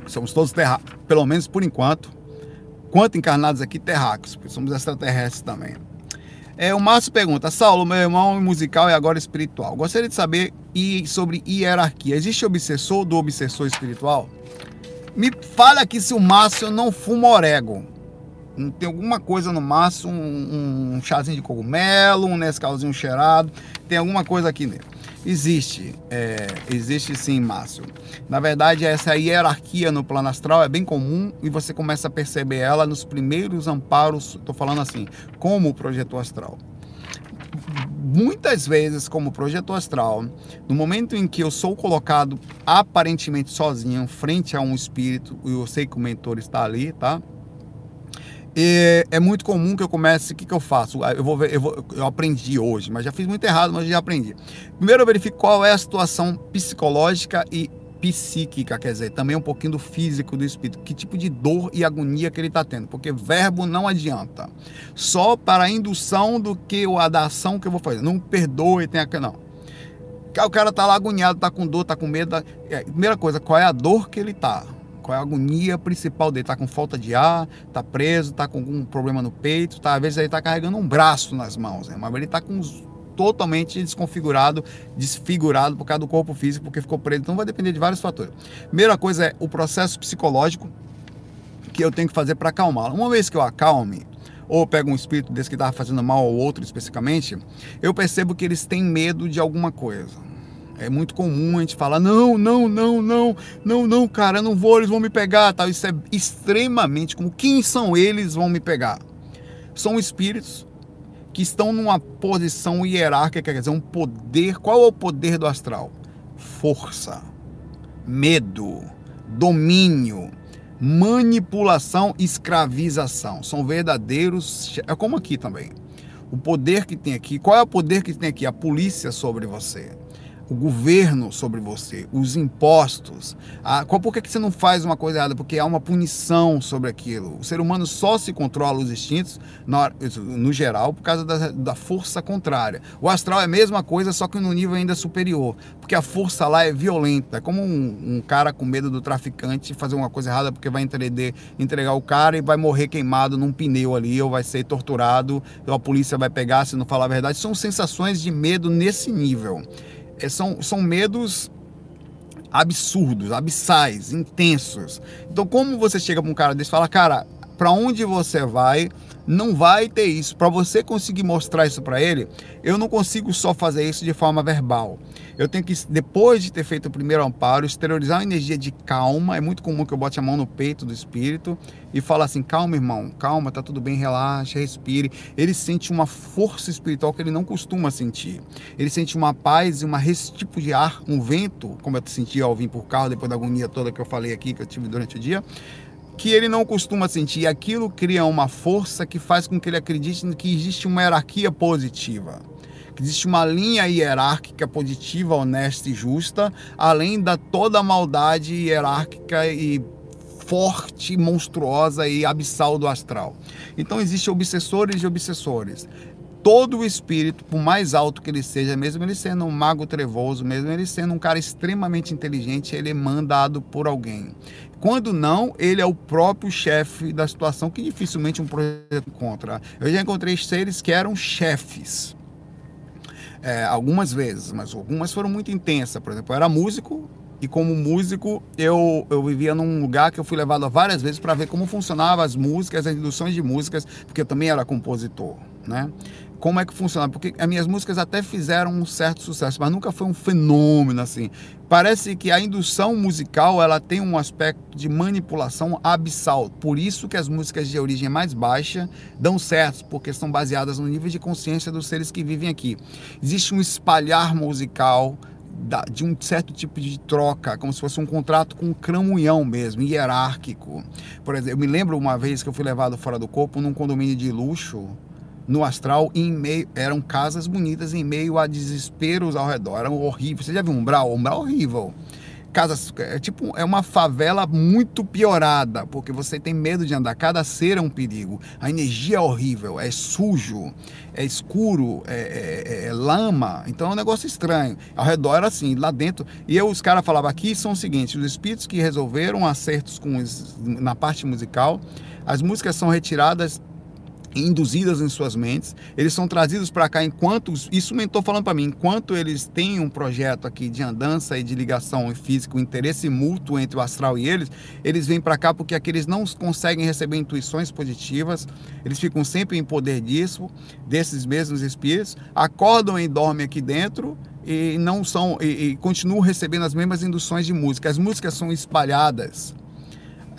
Somos todos terráqueos, pelo menos por enquanto. Quanto encarnados aqui, terráqueos, porque somos extraterrestres também. É, o Márcio pergunta, Saulo, meu irmão musical e agora espiritual. Gostaria de saber sobre hierarquia. Existe obsessor do obsessor espiritual? Me fala aqui se o Márcio não fuma orégano. Tem alguma coisa no Márcio, um, um chazinho de cogumelo, um Nescauzinho cheirado, tem alguma coisa aqui nele. Existe, é, existe sim, Márcio. Na verdade, essa hierarquia no plano astral é bem comum e você começa a perceber ela nos primeiros amparos, estou falando assim, como projeto astral muitas vezes como projeto astral, no momento em que eu sou colocado aparentemente sozinho frente a um espírito, e eu sei que o mentor está ali, tá? E é muito comum que eu comece, o que, que eu faço? Eu, vou ver, eu, vou, eu aprendi hoje, mas já fiz muito errado, mas já aprendi. Primeiro eu verifico qual é a situação psicológica e psíquica, quer dizer, também um pouquinho do físico do espírito, que tipo de dor e agonia que ele está tendo, porque verbo não adianta, só para a indução do que a da ação que eu vou fazer, não perdoe, tem aqui, não. O cara tá lá agoniado, tá com dor, tá com medo. Tá... É, primeira coisa, qual é a dor que ele tá? É a agonia principal dele? Tá com falta de ar, tá preso, tá com algum problema no peito, tá, às vezes ele tá carregando um braço nas mãos, né? mas ele tá com totalmente desconfigurado, desfigurado por causa do corpo físico, porque ficou preso. Então vai depender de vários fatores. Primeira coisa é o processo psicológico que eu tenho que fazer para acalmá-lo. Uma vez que eu acalme, ou pego um espírito desse que estava fazendo mal ao outro especificamente, eu percebo que eles têm medo de alguma coisa. É muito comum a gente falar: não, não, não, não, não, não, cara, não vou, eles vão me pegar. Tal. Isso é extremamente como quem são eles vão me pegar? São espíritos que estão numa posição hierárquica, quer dizer, um poder. Qual é o poder do astral? Força, medo, domínio, manipulação, escravização. São verdadeiros. É como aqui também. O poder que tem aqui. Qual é o poder que tem aqui? A polícia sobre você o governo sobre você, os impostos. A, qual, por que você não faz uma coisa errada? Porque há uma punição sobre aquilo. O ser humano só se controla os instintos, no, no geral, por causa da, da, força contrária. O astral é a mesma coisa, só que no nível ainda superior. Porque a força lá é violenta. É como um, um cara com medo do traficante fazer uma coisa errada porque vai entregar, entregar o cara e vai morrer queimado num pneu ali, ou vai ser torturado, ou a polícia vai pegar se não falar a verdade. São sensações de medo nesse nível. É, são, são medos absurdos, abissais, intensos. Então, como você chega para um cara desse e fala, cara, para onde você vai, não vai ter isso. Para você conseguir mostrar isso para ele, eu não consigo só fazer isso de forma verbal. Eu tenho que, depois de ter feito o primeiro amparo, exteriorizar uma energia de calma. É muito comum que eu bote a mão no peito do espírito e fale assim: calma, irmão, calma, tá tudo bem, relaxa, respire. Ele sente uma força espiritual que ele não costuma sentir. Ele sente uma paz e uma tipo de ar, um vento, como eu senti ao vir por carro, depois da agonia toda que eu falei aqui, que eu tive durante o dia que ele não costuma sentir. Aquilo cria uma força que faz com que ele acredite que existe uma hierarquia positiva que existe uma linha hierárquica positiva, honesta e justa, além da toda a maldade hierárquica e forte, monstruosa e abissal do astral. Então existem obsessores e obsessores. Todo o espírito, por mais alto que ele seja, mesmo ele sendo um mago trevoso, mesmo ele sendo um cara extremamente inteligente, ele é mandado por alguém. Quando não, ele é o próprio chefe da situação que dificilmente um projeto encontra. Eu já encontrei seres que eram chefes é, algumas vezes, mas algumas foram muito intensas. Por exemplo, eu era músico e como músico eu, eu vivia num lugar que eu fui levado várias vezes para ver como funcionavam as músicas, as induções de músicas, porque eu também era compositor, né? Como é que funcionava? Porque as minhas músicas até fizeram um certo sucesso, mas nunca foi um fenômeno assim. Parece que a indução musical ela tem um aspecto de manipulação abissal. Por isso que as músicas de origem mais baixa dão certo, porque são baseadas no nível de consciência dos seres que vivem aqui. Existe um espalhar musical de um certo tipo de troca, como se fosse um contrato com um cramunhão mesmo, hierárquico. Por exemplo, eu me lembro uma vez que eu fui levado fora do corpo num condomínio de luxo, no astral, em meio, eram casas bonitas em meio a desesperos ao redor, eram horríveis. Você já viu um umbral? Umbral horrível. Casas, é tipo, é uma favela muito piorada, porque você tem medo de andar. Cada ser é um perigo. A energia é horrível, é sujo, é escuro, é, é, é lama. Então é um negócio estranho. Ao redor era assim, lá dentro. E eu, os caras falavam aqui são os seguintes: os espíritos que resolveram acertos com os, na parte musical, as músicas são retiradas induzidas em suas mentes, eles são trazidos para cá enquanto, isso o mentor falando para mim, enquanto eles têm um projeto aqui de andança e de ligação física, um interesse mútuo entre o astral e eles, eles vêm para cá porque aqui eles não conseguem receber intuições positivas, eles ficam sempre em poder disso, desses mesmos espíritos, acordam e dormem aqui dentro e não são e, e continuam recebendo as mesmas induções de música. As músicas são espalhadas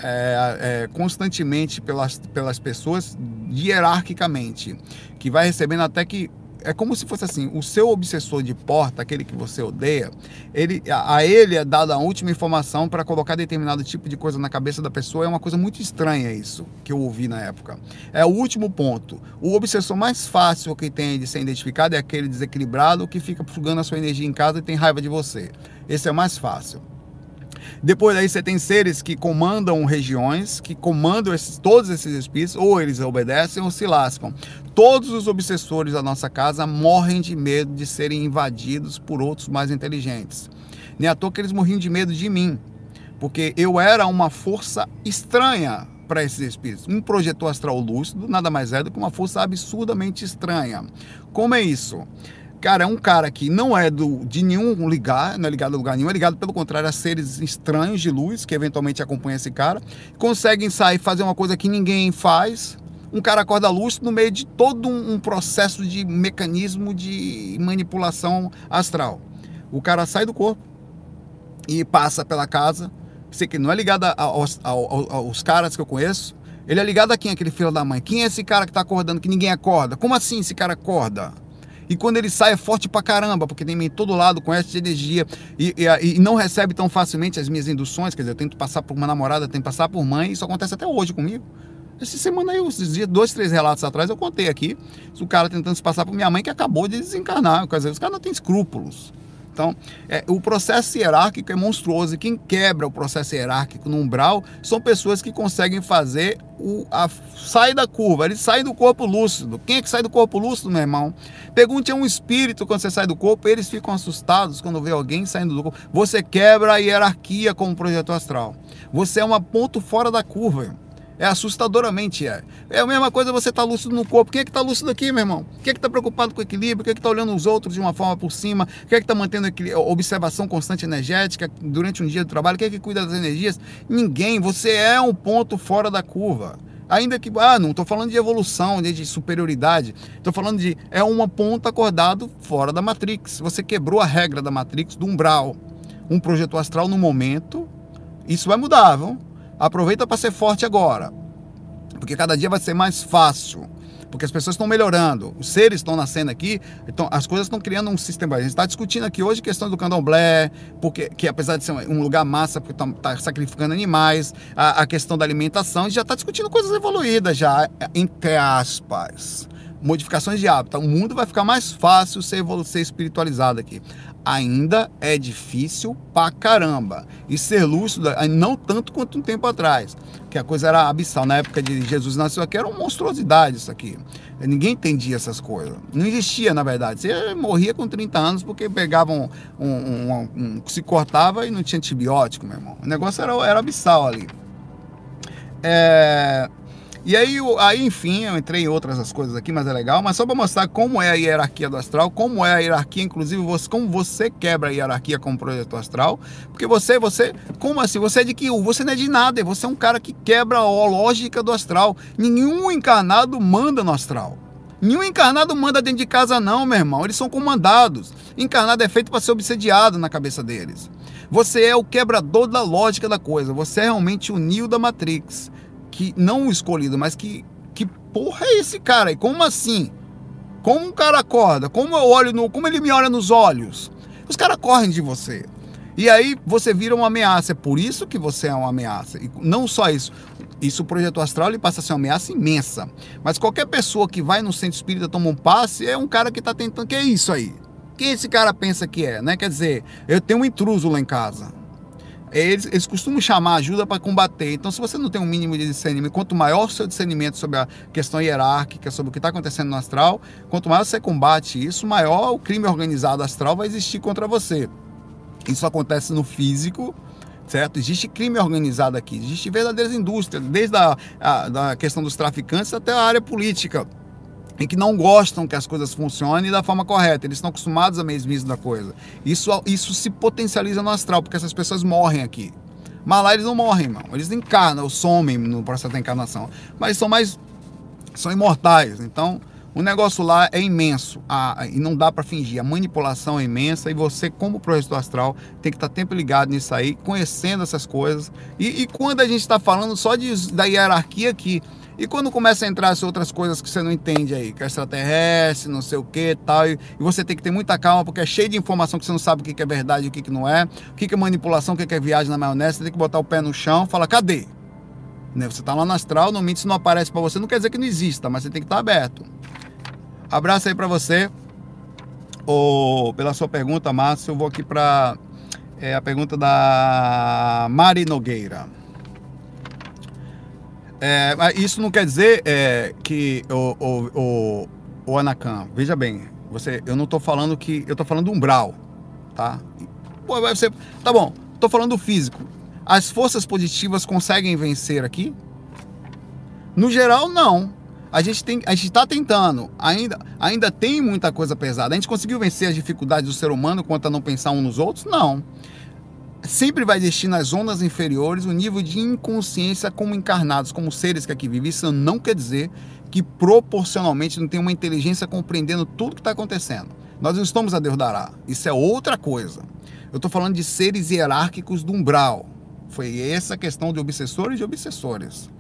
é, é, constantemente pelas, pelas pessoas hierarquicamente, que vai recebendo até que é como se fosse assim, o seu obsessor de porta, aquele que você odeia, ele, a ele é dada a última informação para colocar determinado tipo de coisa na cabeça da pessoa. É uma coisa muito estranha isso que eu ouvi na época. É o último ponto. O obsessor mais fácil que tem de ser identificado é aquele desequilibrado que fica sugando a sua energia em casa e tem raiva de você. Esse é o mais fácil. Depois aí você tem seres que comandam regiões, que comandam esses, todos esses espíritos, ou eles obedecem ou se lascam. Todos os obsessores da nossa casa morrem de medo de serem invadidos por outros mais inteligentes. Nem à toa que eles morriam de medo de mim, porque eu era uma força estranha para esses espíritos. Um projetor astral lúcido nada mais é do que uma força absurdamente estranha. Como é isso? Cara, é um cara que não é do, de nenhum ligar, não é ligado a lugar nenhum, é ligado, pelo contrário, a seres estranhos de luz que eventualmente acompanham esse cara. Conseguem sair fazer uma coisa que ninguém faz. Um cara acorda luz no meio de todo um, um processo de mecanismo de manipulação astral. O cara sai do corpo e passa pela casa. Sei que não é ligado aos, aos, aos caras que eu conheço. Ele é ligado a quem, aquele filho da mãe? Quem é esse cara que está acordando que ninguém acorda? Como assim esse cara acorda? E quando ele sai é forte pra caramba, porque tem em todo lado, com essa energia e, e, e, não recebe tão facilmente as minhas induções. Quer dizer, eu tento passar por uma namorada, tento passar por mãe, isso acontece até hoje comigo. Essa semana aí, esses dias, dois, três relatos atrás, eu contei aqui. O cara tentando se passar por minha mãe que acabou de desencarnar. Quer dizer, os caras não têm escrúpulos. Então, é, o processo hierárquico é monstruoso e quem quebra o processo hierárquico no umbral são pessoas que conseguem fazer o, a, sai da curva, ele sai do corpo lúcido. Quem é que sai do corpo lúcido, meu irmão? Pergunte a um espírito quando você sai do corpo, eles ficam assustados quando vê alguém saindo do corpo. Você quebra a hierarquia como projeto astral. Você é um ponto fora da curva. É assustadoramente é. É a mesma coisa você estar tá lúcido no corpo. Quem é que está lúcido aqui, meu irmão? Quem é que está preocupado com o equilíbrio? Quem é que está olhando os outros de uma forma por cima? Quem é que está mantendo observação constante energética durante um dia de trabalho? Quem é que cuida das energias? Ninguém. Você é um ponto fora da curva. Ainda que, ah, não estou falando de evolução, de superioridade. Estou falando de, é uma ponta acordado fora da Matrix. Você quebrou a regra da Matrix, do umbral. Um projeto astral no momento, isso vai mudar, viu? Aproveita para ser forte agora, porque cada dia vai ser mais fácil. Porque as pessoas estão melhorando, os seres estão nascendo aqui, então as coisas estão criando um sistema. A gente está discutindo aqui hoje questão do candomblé, porque que apesar de ser um lugar massa, porque está tá sacrificando animais, a, a, questão da alimentação, a gente já está discutindo coisas evoluídas já, entre aspas modificações de hábito. O mundo vai ficar mais fácil ser, ser espiritualizado aqui ainda é difícil pra caramba. E ser lúcido, não tanto quanto um tempo atrás, que a coisa era abissal. Na época de Jesus nasceu aqui, era uma monstruosidade isso aqui. Ninguém entendia essas coisas. Não existia, na verdade. Você morria com 30 anos porque pegavam um, um, um, um se cortava e não tinha antibiótico, meu irmão. O negócio era, era abissal ali. É, e aí, aí, enfim, eu entrei em outras as coisas aqui, mas é legal. Mas só para mostrar como é a hierarquia do astral, como é a hierarquia, inclusive, você, como você quebra a hierarquia como projetor astral. Porque você, você, como assim? Você é de que? Você não é de nada, você é um cara que quebra a lógica do astral. Nenhum encarnado manda no astral. Nenhum encarnado manda dentro de casa, não, meu irmão. Eles são comandados. Encarnado é feito para ser obsediado na cabeça deles. Você é o quebrador da lógica da coisa. Você é realmente o Neo da Matrix que não o escolhido, mas que que porra é esse cara? E como assim? Como um cara acorda? Como eu olho no, como ele me olha nos olhos? Os caras correm de você. E aí você vira uma ameaça. É por isso que você é uma ameaça. E não só isso. Isso o projeto astral ele passa a ser uma ameaça imensa. Mas qualquer pessoa que vai no centro espírita toma um passe é um cara que está tentando. Que é isso aí? Quem esse cara pensa que é, né? Quer dizer, eu tenho um intruso lá em casa. Eles, eles costumam chamar ajuda para combater. Então, se você não tem um mínimo de discernimento, quanto maior o seu discernimento sobre a questão hierárquica, sobre o que está acontecendo no astral, quanto mais você combate isso, maior o crime organizado astral vai existir contra você. Isso acontece no físico, certo? Existe crime organizado aqui, existe verdadeiras indústrias, desde a, a da questão dos traficantes até a área política, em que não gostam que as coisas funcionem da forma correta, eles estão acostumados à mesmice da coisa. Isso, isso se potencializa no astral, porque essas pessoas morrem aqui. Mas lá eles não morrem, irmão. Eles encarnam, ou somem no processo da encarnação. Mas são mais. são imortais. Então, o negócio lá é imenso a, e não dá para fingir. A manipulação é imensa e você, como professor astral, tem que estar tá sempre ligado nisso aí, conhecendo essas coisas. E, e quando a gente está falando só de, da hierarquia aqui, e quando começa a entrar as outras coisas que você não entende aí, que é extraterrestre, não sei o que tal, e, você tem que ter muita calma, porque é cheio de informação que você não sabe o que, é verdade e o que, que não é, o que, que é manipulação, o que, que é viagem na maionese, você tem que botar o pé no chão falar, cadê? Né? Você está lá no astral, normalmente se não aparece para você, não quer dizer que não exista, mas você tem que estar tá aberto. Abraço aí para você. Oh, pela sua pergunta, Márcio. Eu vou aqui para é, a pergunta da Mari Nogueira. É, isso não quer dizer é, que o, o, o, o veja bem, você, eu não estou falando que. Eu estou falando do umbral, tá? Pô, vai ser, tá bom, estou falando do físico. As forças positivas conseguem vencer aqui? No geral, não a gente tem, a gente está tentando, ainda, ainda tem muita coisa pesada. A gente conseguiu vencer as dificuldades do ser humano quanto a não pensar uns nos outros? Não. Sempre vai existir nas ondas inferiores o um nível de inconsciência como encarnados, como seres que aqui vivem. Isso não quer dizer que proporcionalmente não tem uma inteligência compreendendo tudo que está acontecendo. Nós não estamos a Deus dará. Isso é outra coisa. Eu estou falando de seres hierárquicos do umbral. Foi essa questão de obsessores e obsessores.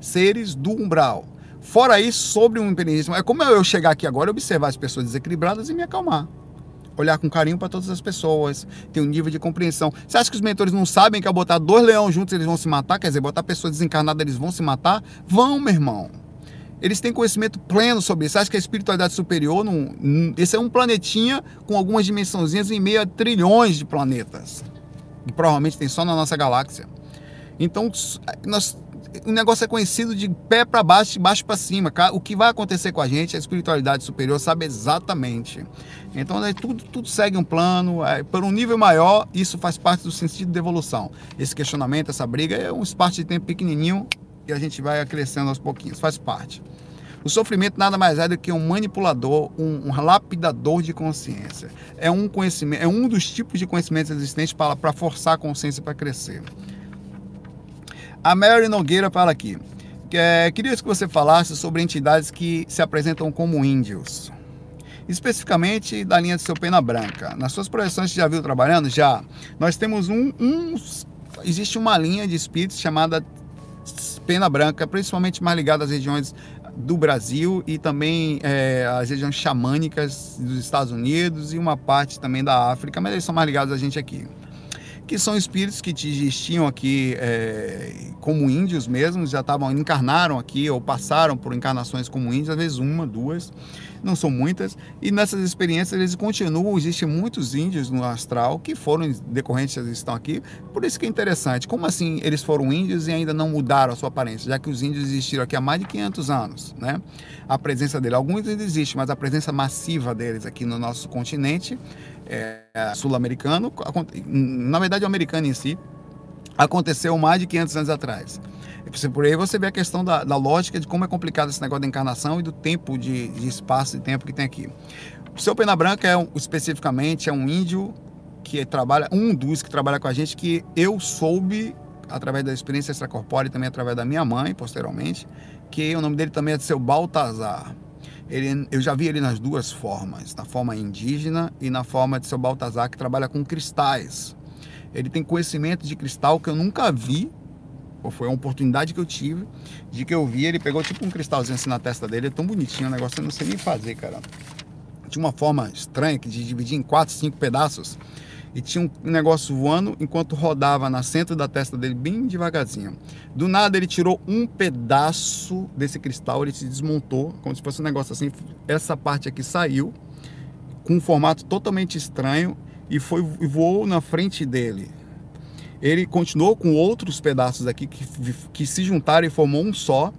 Seres do umbral Fora isso, sobre um empreendedorismo, é como eu chegar aqui agora e observar as pessoas desequilibradas e me acalmar. Olhar com carinho para todas as pessoas, ter um nível de compreensão. Você acha que os mentores não sabem que ao botar dois leões juntos eles vão se matar? Quer dizer, botar pessoas desencarnadas eles vão se matar? Vão, meu irmão. Eles têm conhecimento pleno sobre isso. Você acha que a espiritualidade superior, não, esse é um planetinha com algumas dimensãozinhas em meio a trilhões de planetas. E provavelmente tem só na nossa galáxia. Então, nós o negócio é conhecido de pé para baixo, de baixo para cima. O que vai acontecer com a gente, a espiritualidade superior sabe exatamente. Então, é, tudo, tudo segue um plano. É, por um nível maior, isso faz parte do sentido de evolução. Esse questionamento, essa briga, é um espaço de tempo pequenininho e a gente vai crescendo aos pouquinhos. Faz parte. O sofrimento nada mais é do que um manipulador, um, um, lapidador de consciência. É um conhecimento, é um dos tipos de conhecimentos existentes para, para forçar a consciência para crescer. A Mary Nogueira fala aqui. É, queria que você falasse sobre entidades que se apresentam como índios. Especificamente da linha de seu pena branca. Nas suas projeções, você já viu trabalhando? Já. Nós temos um, um. Existe uma linha de espíritos chamada pena branca, principalmente mais ligada às regiões do Brasil e também é, as regiões xamânicas dos Estados Unidos e uma parte também da África, mas eles são mais ligados a gente aqui que são espíritos que existiam aqui é, como índios mesmo, já estavam encarnaram aqui ou passaram por encarnações como índios, às vezes uma, duas, não são muitas, e nessas experiências eles continuam, existem muitos índios no astral que foram decorrentes, eles estão aqui, por isso que é interessante, como assim eles foram índios e ainda não mudaram a sua aparência, já que os índios existiram aqui há mais de 500 anos, né? A presença dele, alguns ainda existem, mas a presença massiva deles aqui no nosso continente é, sul-americano, na verdade o americano em si, aconteceu mais de 500 anos atrás. Por aí você vê a questão da, da lógica de como é complicado esse negócio da encarnação e do tempo de, de espaço e tempo que tem aqui. O seu Pena Branca é um, especificamente é um índio que trabalha, um dos que trabalha com a gente que eu soube através da experiência extracorpórea e também através da minha mãe posteriormente, que o nome dele também é de seu Baltazar. Ele, eu já vi ele nas duas formas, na forma indígena e na forma de seu Baltazar, que trabalha com cristais. Ele tem conhecimento de cristal que eu nunca vi, ou foi uma oportunidade que eu tive, de que eu vi, ele pegou tipo um cristalzinho assim na testa dele, é tão bonitinho o negócio, eu não sei nem fazer, cara. De uma forma estranha, que de dividir em quatro, cinco pedaços e tinha um negócio voando enquanto rodava na centro da testa dele bem devagarzinho. Do nada ele tirou um pedaço desse cristal, ele se desmontou, como se fosse um negócio assim. Essa parte aqui saiu com um formato totalmente estranho e foi e voou na frente dele. Ele continuou com outros pedaços aqui que, que se juntaram e formou um só.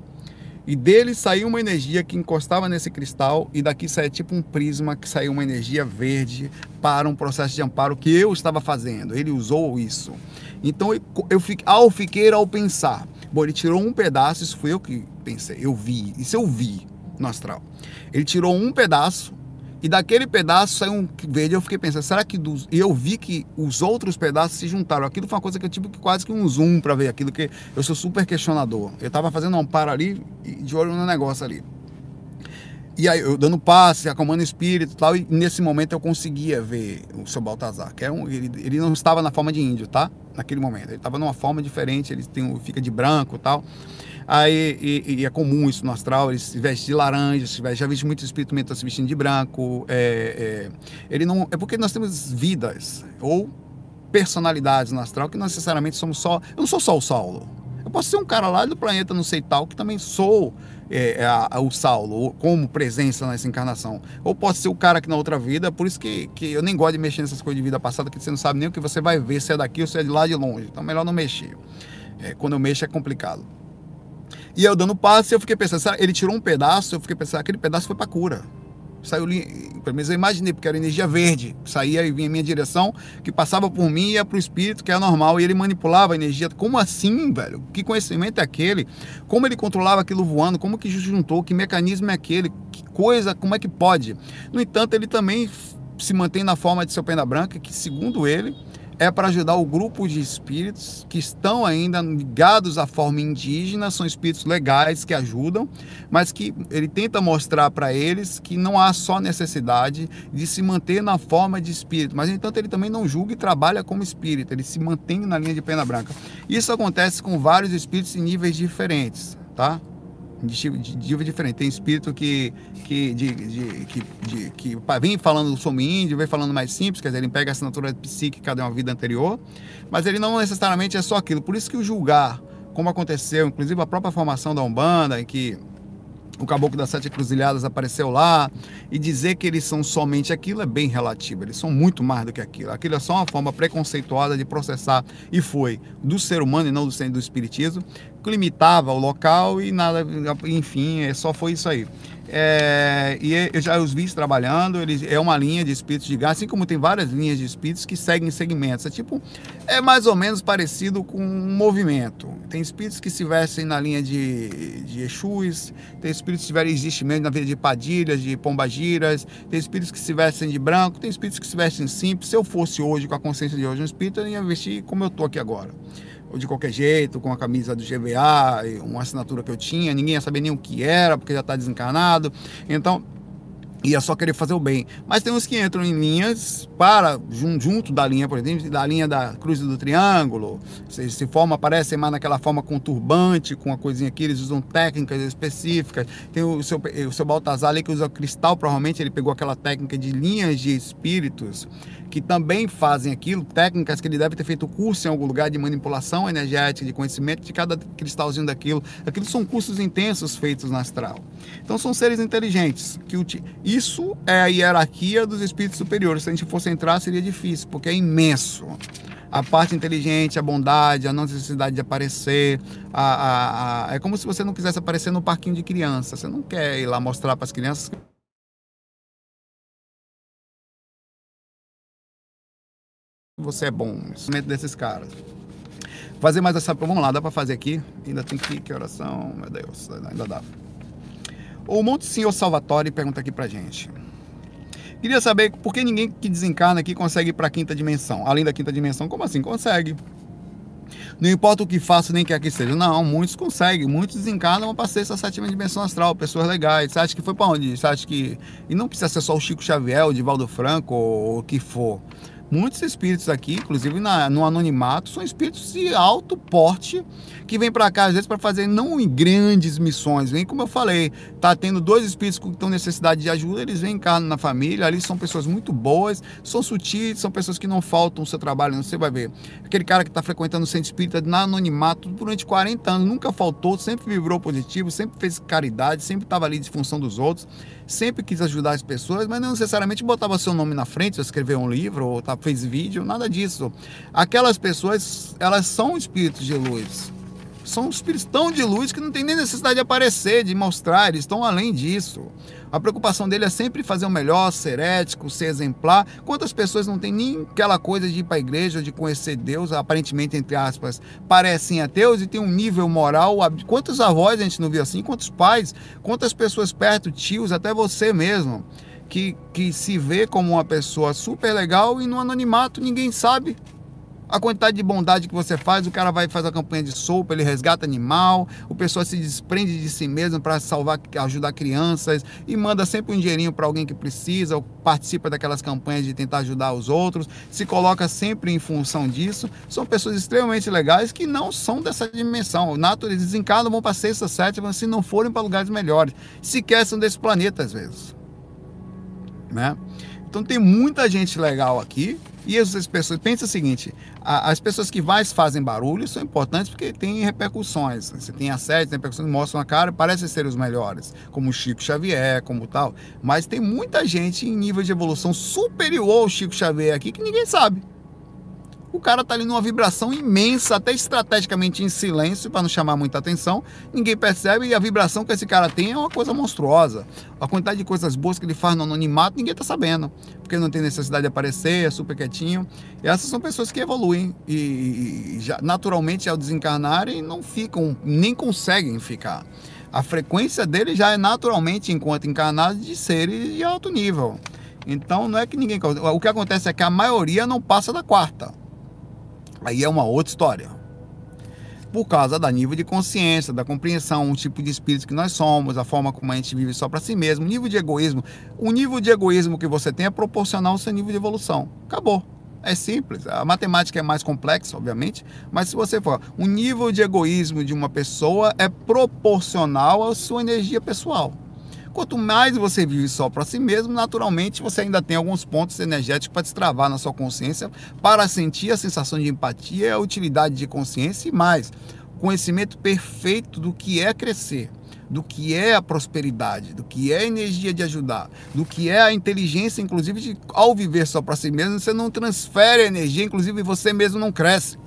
E dele saiu uma energia que encostava nesse cristal e daqui saía tipo um prisma que saiu uma energia verde para um processo de amparo que eu estava fazendo. Ele usou isso. Então eu, eu ao fiquei ao pensar, bom, ele tirou um pedaço, isso foi eu que pensei, eu vi, isso eu vi no astral. Ele tirou um pedaço e daquele pedaço saiu um verde. Eu fiquei pensando, será que dos... E eu vi que os outros pedaços se juntaram. Aquilo foi uma coisa que eu tive quase que um zoom para ver aquilo, que eu sou super questionador. Eu estava fazendo um amparo ali, de olho no negócio ali. E aí eu dando passe, acalmando o espírito e tal, e nesse momento eu conseguia ver o seu Baltazar, que é um, ele, ele não estava na forma de índio, tá? Naquele momento. Ele estava numa forma diferente, ele tem, fica de branco e tal. Aí, e, e, é comum isso no astral, ele se veste de laranja, se veste, já vi muitos espíritos mentor se vestindo de branco. É, é, ele não, é porque nós temos vidas ou personalidades no astral que não necessariamente somos só. Eu não sou só o Saulo. Eu posso ser um cara lá do planeta não sei tal, que também sou é, a, a, o Saulo, como presença nessa encarnação. Ou posso ser o cara que na outra vida, por isso que, que eu nem gosto de mexer nessas coisas de vida passada, que você não sabe nem o que você vai ver, se é daqui ou se é de lá de longe. Então melhor não mexer. É, quando eu mexo é complicado. E eu dando passe, eu fiquei pensando, ele tirou um pedaço, eu fiquei pensando, aquele pedaço foi para cura. Saiu, pelo menos eu imaginei, porque era energia verde, saía e vinha em minha direção, que passava por mim e ia para o espírito, que é normal, e ele manipulava a energia. Como assim, velho? Que conhecimento é aquele? Como ele controlava aquilo voando? Como que juntou? Que mecanismo é aquele? Que coisa? Como é que pode? No entanto, ele também se mantém na forma de seu pena branca, que segundo ele, é para ajudar o grupo de espíritos que estão ainda ligados à forma indígena, são espíritos legais que ajudam, mas que ele tenta mostrar para eles que não há só necessidade de se manter na forma de espírito, mas entanto ele também não julga e trabalha como espírito, ele se mantém na linha de pena branca. Isso acontece com vários espíritos em níveis diferentes, tá? De, nível diferente. Tem espírito que, que, de, de, que, de, que vem falando sobre índio, vem falando mais simples, quer dizer, ele pega a assinatura psíquica de uma vida anterior, mas ele não necessariamente é só aquilo. Por isso que o julgar, como aconteceu, inclusive a própria formação da Umbanda, em que o Caboclo das Sete Cruzilhadas apareceu lá, e dizer que eles são somente aquilo é bem relativo, eles são muito mais do que aquilo. Aquilo é só uma forma preconceituosa de processar, e foi, do ser humano e não do, do espiritismo, que limitava o local e nada, enfim, é, só foi isso aí. É, e eu já os vi trabalhando, eles, é uma linha de espíritos de gás, assim como tem várias linhas de espíritos que seguem segmentos. É tipo, é mais ou menos parecido com um movimento. Tem espíritos que se vestem na linha de, de Exus, tem espíritos que existem mesmo na vida de Padilhas, de Pombagiras, tem espíritos que se vestem de branco, tem espíritos que se vestem simples. Se eu fosse hoje, com a consciência de hoje, um espírito, eu ia vestir como eu tô aqui agora de qualquer jeito, com a camisa do GVA, uma assinatura que eu tinha, ninguém ia saber nem o que era, porque já está desencarnado. Então, ia só querer fazer o bem. Mas tem uns que entram em linhas para, junto da linha, por exemplo, da linha da cruz do triângulo, se, se forma, aparecem mais naquela forma com turbante, com uma coisinha aqui, eles usam técnicas específicas. Tem o seu, o seu Baltazar ali que usa cristal, provavelmente ele pegou aquela técnica de linhas de espíritos, que também fazem aquilo, técnicas que ele deve ter feito curso em algum lugar de manipulação energética, de conhecimento de cada cristalzinho daquilo. Aquilo são cursos intensos feitos na astral. Então são seres inteligentes. que Isso é a hierarquia dos espíritos superiores. Se a gente fosse entrar, seria difícil, porque é imenso a parte inteligente, a bondade, a não necessidade de aparecer. A, a, a, é como se você não quisesse aparecer no parquinho de criança. Você não quer ir lá mostrar para as crianças você é bom, instrumento desses caras. Fazer mais essa. Vamos lá, dá para fazer aqui? Ainda tem que. Que oração? Meu Deus, ainda dá. O Monte Senhor Salvatore pergunta aqui pra gente. Queria saber por que ninguém que desencarna aqui consegue ir para a quinta dimensão. Além da quinta dimensão, como assim? Consegue. Não importa o que faça, nem que seja. Não, muitos conseguem. Muitos desencarnam para essa sétima dimensão astral. Pessoas legais. Você acha que foi para onde? Você acha que. E não precisa ser só o Chico Xavier, o Divaldo Franco ou o que for. Muitos espíritos aqui, inclusive na, no anonimato, são espíritos de alto porte que vêm para cá às vezes para fazer não grandes missões, vem como eu falei, tá tendo dois espíritos que estão necessidade de ajuda, eles vêm cá na família, ali são pessoas muito boas, são sutis, são pessoas que não faltam o seu trabalho, você vai ver. Aquele cara que está frequentando o centro espírita na anonimato durante 40 anos, nunca faltou, sempre vibrou positivo, sempre fez caridade, sempre estava ali de função dos outros sempre quis ajudar as pessoas, mas não necessariamente botava seu nome na frente, escrever um livro ou tá, fez vídeo, nada disso. Aquelas pessoas, elas são espíritos de luz. São espíritos tão de luz que não tem nem necessidade de aparecer, de mostrar, eles estão além disso. A preocupação dele é sempre fazer o melhor, ser ético, ser exemplar. Quantas pessoas não têm nem aquela coisa de ir para a igreja, de conhecer Deus, aparentemente, entre aspas, parecem ateus e tem um nível moral. Quantos avós a gente não viu assim? Quantos pais? Quantas pessoas perto, tios, até você mesmo, que, que se vê como uma pessoa super legal e no anonimato ninguém sabe a quantidade de bondade que você faz, o cara vai fazer a campanha de sopa, ele resgata animal, o pessoal se desprende de si mesmo para salvar, ajudar crianças e manda sempre um dinheirinho para alguém que precisa, ou participa daquelas campanhas de tentar ajudar os outros, se coloca sempre em função disso. São pessoas extremamente legais que não são dessa dimensão. Eles desencarnam, vão para sexta, sétima, se não forem para lugares melhores. Sequer são desse planeta às vezes. Né? Então tem muita gente legal aqui, e essas pessoas, pensa o seguinte, as pessoas que mais fazem barulho são importantes porque tem repercussões. Você tem assédio, tem repercussões mostram a cara, parecem ser os melhores, como Chico Xavier, como tal. Mas tem muita gente em nível de evolução superior ao Chico Xavier aqui que ninguém sabe o cara tá ali numa vibração imensa, até estrategicamente em silêncio, para não chamar muita atenção. Ninguém percebe e a vibração que esse cara tem é uma coisa monstruosa. A quantidade de coisas boas que ele faz no anonimato, ninguém tá sabendo, porque não tem necessidade de aparecer, é super quietinho. E essas são pessoas que evoluem e, já, naturalmente ao desencarnarem não ficam, nem conseguem ficar. A frequência dele já é naturalmente, enquanto encarnados, de seres de alto nível. Então não é que ninguém. O que acontece é que a maioria não passa da quarta. Aí é uma outra história. Por causa da nível de consciência, da compreensão, o tipo de espírito que nós somos, a forma como a gente vive só para si mesmo, o nível de egoísmo. O nível de egoísmo que você tem é proporcional ao seu nível de evolução. Acabou. É simples. A matemática é mais complexa, obviamente, mas se você for, o nível de egoísmo de uma pessoa é proporcional à sua energia pessoal. Quanto mais você vive só para si mesmo, naturalmente você ainda tem alguns pontos energéticos para destravar na sua consciência, para sentir a sensação de empatia, a utilidade de consciência e mais, conhecimento perfeito do que é crescer do que é a prosperidade, do que é a energia de ajudar, do que é a inteligência, inclusive, de ao viver só para si mesmo, você não transfere a energia, inclusive você mesmo não cresce.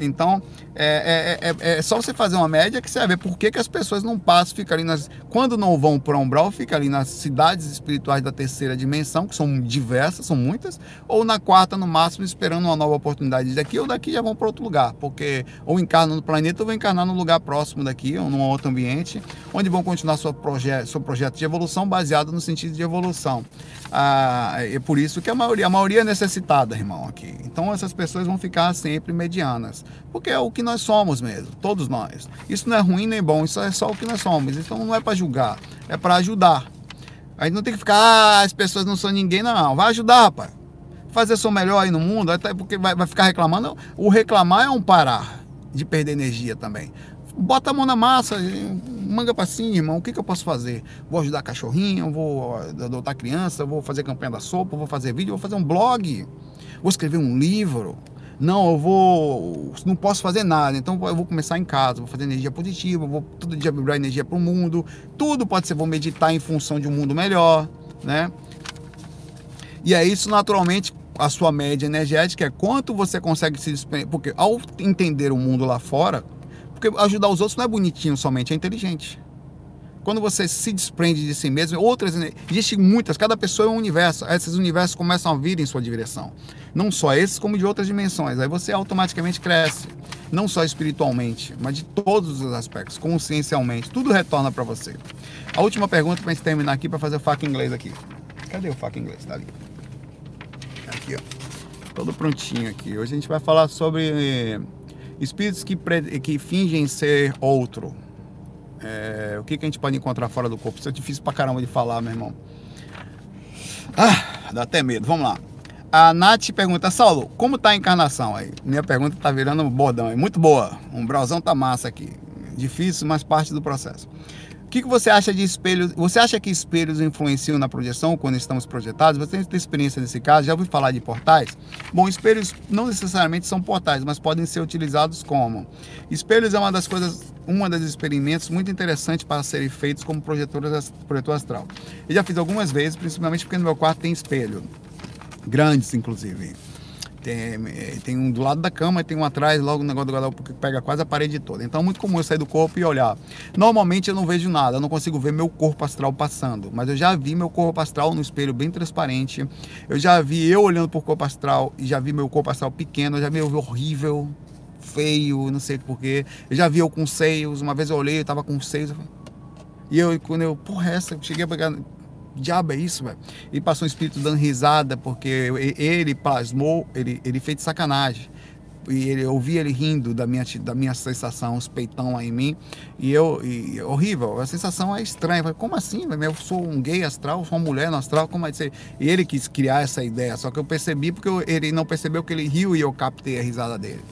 Então, é, é, é, é, só você fazer uma média que você vai ver por que, que as pessoas não passam, ficam ali nas. Quando não vão para Umbral, fica ali nas cidades espirituais da terceira dimensão, que são diversas, são muitas, ou na quarta, no máximo, esperando uma nova oportunidade daqui, ou daqui já vão para outro lugar, porque ou encarnam no planeta ou vão encarnar num lugar próximo daqui, ou num outro ambiente, onde vão continuar seu, proje seu projeto de evolução baseado no sentido de evolução. Ah, é por isso que a maioria, a maioria é necessitada, irmão, aqui. Então essas pessoas vão ficar sempre medianas, porque é o que nós somos mesmo, todos nós. Isso não é ruim nem bom, isso é só o que nós somos. Então não é para julgar, é para ajudar. Aí não tem que ficar, ah, as pessoas não são ninguém, não. Vai ajudar, rapaz. Fazer seu melhor aí no mundo, até porque vai, vai ficar reclamando. O reclamar é um parar de perder energia também. Bota a mão na massa, manga para cima, irmão. O que, que eu posso fazer? Vou ajudar cachorrinho, vou adotar criança, vou fazer campanha da sopa, vou fazer vídeo, vou fazer um blog, vou escrever um livro não, eu vou, não posso fazer nada, então eu vou começar em casa, vou fazer energia positiva, vou todo dia vibrar energia para o mundo, tudo pode ser, vou meditar em função de um mundo melhor, né? E é isso naturalmente a sua média energética é quanto você consegue se desprender, porque ao entender o mundo lá fora, porque ajudar os outros não é bonitinho somente, é inteligente. Quando você se desprende de si mesmo, outras existem muitas, cada pessoa é um universo. Esses universos começam a vir em sua direção. Não só esses, como de outras dimensões. Aí você automaticamente cresce, não só espiritualmente, mas de todos os aspectos, consciencialmente, tudo retorna para você. A última pergunta para gente terminar aqui para fazer o faca inglês aqui. Cadê o faca inglês? Tá ali. Aqui, ó. Todo prontinho aqui. Hoje a gente vai falar sobre espíritos que, que fingem ser outro é, o que, que a gente pode encontrar fora do corpo? Isso é difícil pra caramba de falar, meu irmão. Ah, dá até medo. Vamos lá. A Nath pergunta, Saulo, como tá a encarnação aí? Minha pergunta tá virando bordão. É muito boa. Um browsão tá massa aqui. Difícil, mas parte do processo. Que, que você acha de espelhos? Você acha que espelhos influenciam na projeção quando estamos projetados? Você tem experiência nesse caso? Já ouviu falar de portais? Bom, espelhos não necessariamente são portais, mas podem ser utilizados como. Espelhos é uma das coisas, uma das experimentos muito interessantes para serem feitos como projetor astral. Eu já fiz algumas vezes, principalmente porque no meu quarto tem espelho, grandes inclusive. Tem, tem um do lado da cama e tem um atrás, logo o negócio do guarda-roupa que pega quase a parede toda. Então é muito comum eu sair do corpo e olhar. Normalmente eu não vejo nada, eu não consigo ver meu corpo astral passando. Mas eu já vi meu corpo astral no espelho bem transparente. Eu já vi eu olhando pro corpo astral e já vi meu corpo astral pequeno. Eu já vi eu horrível, feio, não sei porquê. Eu já vi eu com seios. Uma vez eu olhei, eu tava com seios. E eu, quando eu, porra, essa, eu cheguei a pegar diabo é isso, velho? E passou um espírito dando risada, porque ele plasmou, ele, ele fez de sacanagem. E ele, eu ouvi ele rindo da minha, da minha sensação, os peitão lá em mim. E eu, e, horrível, a sensação é estranha. falei, como assim, velho? Eu sou um gay astral, sou uma mulher no astral, como é que? E ele quis criar essa ideia, só que eu percebi porque eu, ele não percebeu que ele riu e eu captei a risada dele.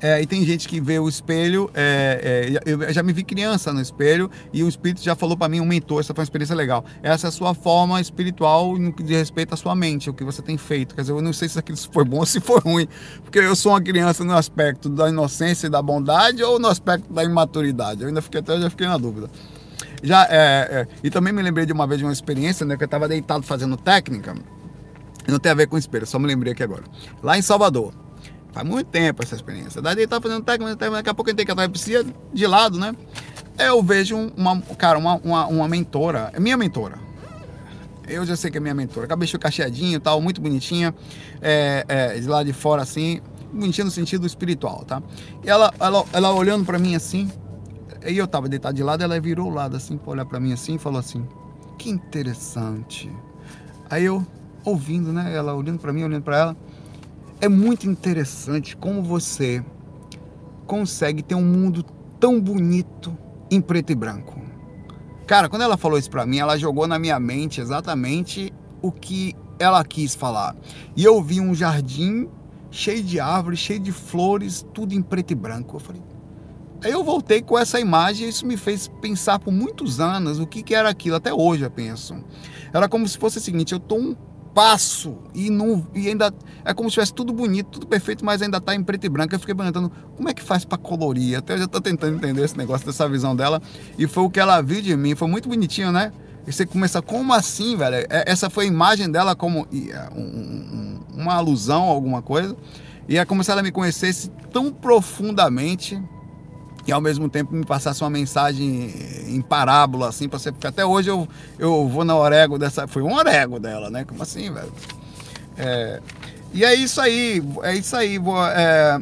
É, e tem gente que vê o espelho, é, é, eu já me vi criança no espelho e o espírito já falou para mim, um mentor, essa foi uma experiência legal. Essa é a sua forma espiritual no que diz respeito à sua mente, o que você tem feito. Quer dizer, eu não sei se aquilo foi bom ou se foi ruim, porque eu sou uma criança no aspecto da inocência e da bondade ou no aspecto da imaturidade. Eu ainda fiquei até já fiquei na dúvida. Já, é, é, e também me lembrei de uma vez de uma experiência, né, que eu estava deitado fazendo técnica, não tem a ver com espelho, só me lembrei aqui agora. Lá em Salvador, Faz muito tempo essa experiência. Daí ele tá fazendo técnica, daqui a pouco ele tem que precisa de lado, né? Eu vejo uma, cara, uma, uma, uma mentora, é minha mentora. Eu já sei que é minha mentora. Cabelo cacheadinho e tal, muito bonitinha. É, é, de lá de fora assim, bonitinha no sentido espiritual, tá? E ela, ela, ela olhando para mim assim, aí eu tava deitado de lado, ela virou o lado assim, pra olhar para mim assim e falou assim: Que interessante. Aí eu, ouvindo, né? Ela olhando para mim, olhando para ela é muito interessante como você consegue ter um mundo tão bonito em preto e branco. Cara, quando ela falou isso pra mim, ela jogou na minha mente exatamente o que ela quis falar. E eu vi um jardim cheio de árvores, cheio de flores, tudo em preto e branco. Eu falei. Aí eu voltei com essa imagem e isso me fez pensar por muitos anos o que, que era aquilo. Até hoje eu penso. Era como se fosse o seguinte: eu tô um passo e não e ainda é como se tivesse tudo bonito, tudo perfeito, mas ainda está em preto e branco. Eu fiquei perguntando como é que faz para colorir. Até eu já estou tentando entender esse negócio dessa visão dela e foi o que ela viu de mim. Foi muito bonitinho, né? E você começa, como assim, velho? É, essa foi a imagem dela como é, uma alusão a alguma coisa. E é como se ela me conhecesse tão profundamente e ao mesmo tempo me passasse uma mensagem em parábola, assim, para você, porque até hoje eu, eu vou na orego dessa. Foi um orego dela, né? Como assim, velho? É, e é isso aí, é isso aí. É,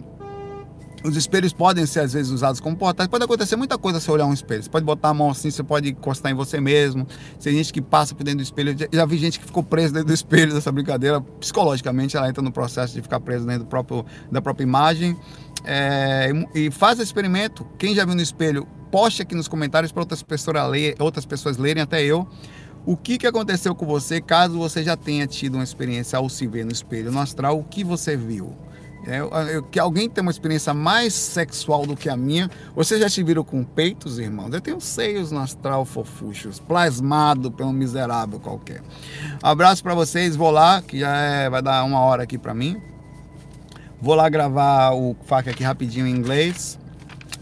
os espelhos podem ser às vezes usados como portais. Pode acontecer muita coisa se olhar um espelho. Você pode botar a mão assim, você pode encostar em você mesmo. Tem gente que passa por dentro do espelho. Já vi gente que ficou presa dentro do espelho dessa brincadeira. Psicologicamente, ela entra no processo de ficar presa dentro do próprio, da própria imagem. É, e faz esse experimento. Quem já viu no espelho, poste aqui nos comentários para outras pessoas, outras pessoas lerem, até eu. O que, que aconteceu com você caso você já tenha tido uma experiência ao se ver no espelho no astral? O que você viu? É, eu, que alguém tem uma experiência mais sexual do que a minha. Vocês já te viram com peitos, irmãos? Eu tenho seios no astral fofuchos, plasmado pelo miserável qualquer. Abraço para vocês, vou lá, que já é, vai dar uma hora aqui para mim. Vou lá gravar o FAQ aqui rapidinho em inglês.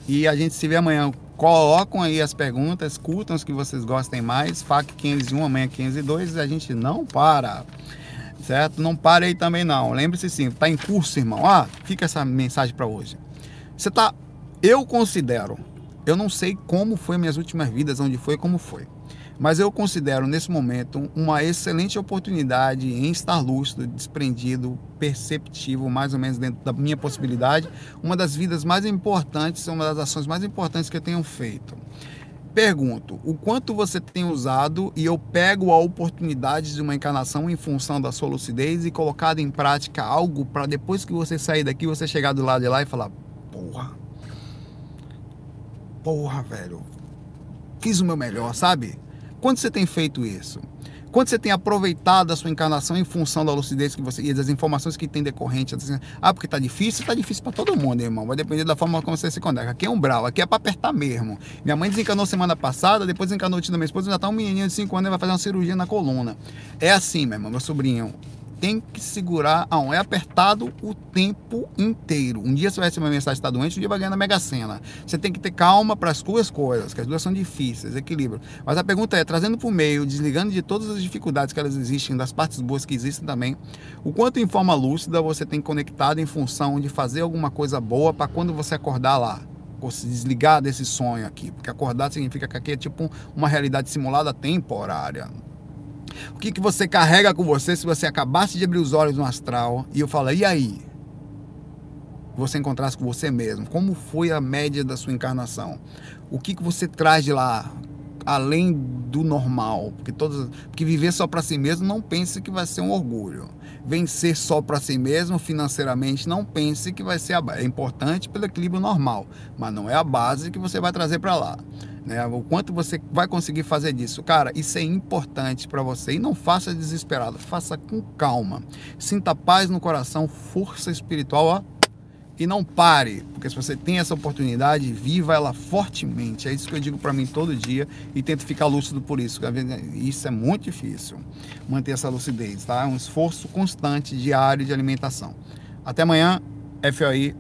E a gente se vê amanhã. Colocam aí as perguntas, curtam os que vocês gostem mais. FAQ 501, amanhã 502. A gente não para. Certo? Não para aí também não. Lembre-se sim, tá em curso, irmão. Ah, fica essa mensagem para hoje. Você tá. Eu considero. Eu não sei como foi minhas últimas vidas, onde foi, como foi. Mas eu considero nesse momento uma excelente oportunidade em estar lúcido, desprendido, perceptivo, mais ou menos dentro da minha possibilidade, uma das vidas mais importantes, uma das ações mais importantes que eu tenho feito. Pergunto, o quanto você tem usado e eu pego a oportunidade de uma encarnação em função da sua lucidez e colocado em prática algo para depois que você sair daqui, você chegar do lado de lá e falar: porra, porra, velho, fiz o meu melhor, sabe? Quando você tem feito isso? Quando você tem aproveitado a sua encarnação em função da lucidez que você e das informações que tem decorrente, assim, ah, porque tá difícil, tá difícil para todo mundo, irmão. Vai depender da forma como você se conecta. Aqui é um brau, aqui é para apertar mesmo. Minha mãe desencanou semana passada, depois desencanou o tio da minha esposa, já tá um menininho de 5 anos e vai fazer uma cirurgia na coluna. É assim, meu irmão, meu sobrinho tem que segurar a É apertado o tempo inteiro. Um dia você vai receber uma mensagem está doente, um dia vai ganhar na Mega Sena. Você tem que ter calma para as duas coisas, que as duas são difíceis, equilíbrio. Mas a pergunta é, trazendo para o meio, desligando de todas as dificuldades que elas existem, das partes boas que existem também, o quanto em forma lúcida você tem conectado em função de fazer alguma coisa boa para quando você acordar lá se desligar desse sonho aqui, porque acordar significa que aqui é tipo uma realidade simulada temporária. O que, que você carrega com você se você acabasse de abrir os olhos no astral e eu falar, e aí? Você encontrasse com você mesmo. Como foi a média da sua encarnação? O que, que você traz de lá? Além do normal, porque todos, porque viver só para si mesmo não pense que vai ser um orgulho. Vencer só para si mesmo financeiramente não pense que vai ser a, é importante pelo equilíbrio normal, mas não é a base que você vai trazer para lá né? O quanto você vai conseguir fazer disso. Cara, isso é importante para você. E não faça desesperado, faça com calma. Sinta paz no coração, força espiritual, ó. E não pare, porque se você tem essa oportunidade, viva ela fortemente. É isso que eu digo para mim todo dia e tento ficar lúcido por isso. Isso é muito difícil, manter essa lucidez, tá? É um esforço constante, diário de alimentação. Até amanhã, FOI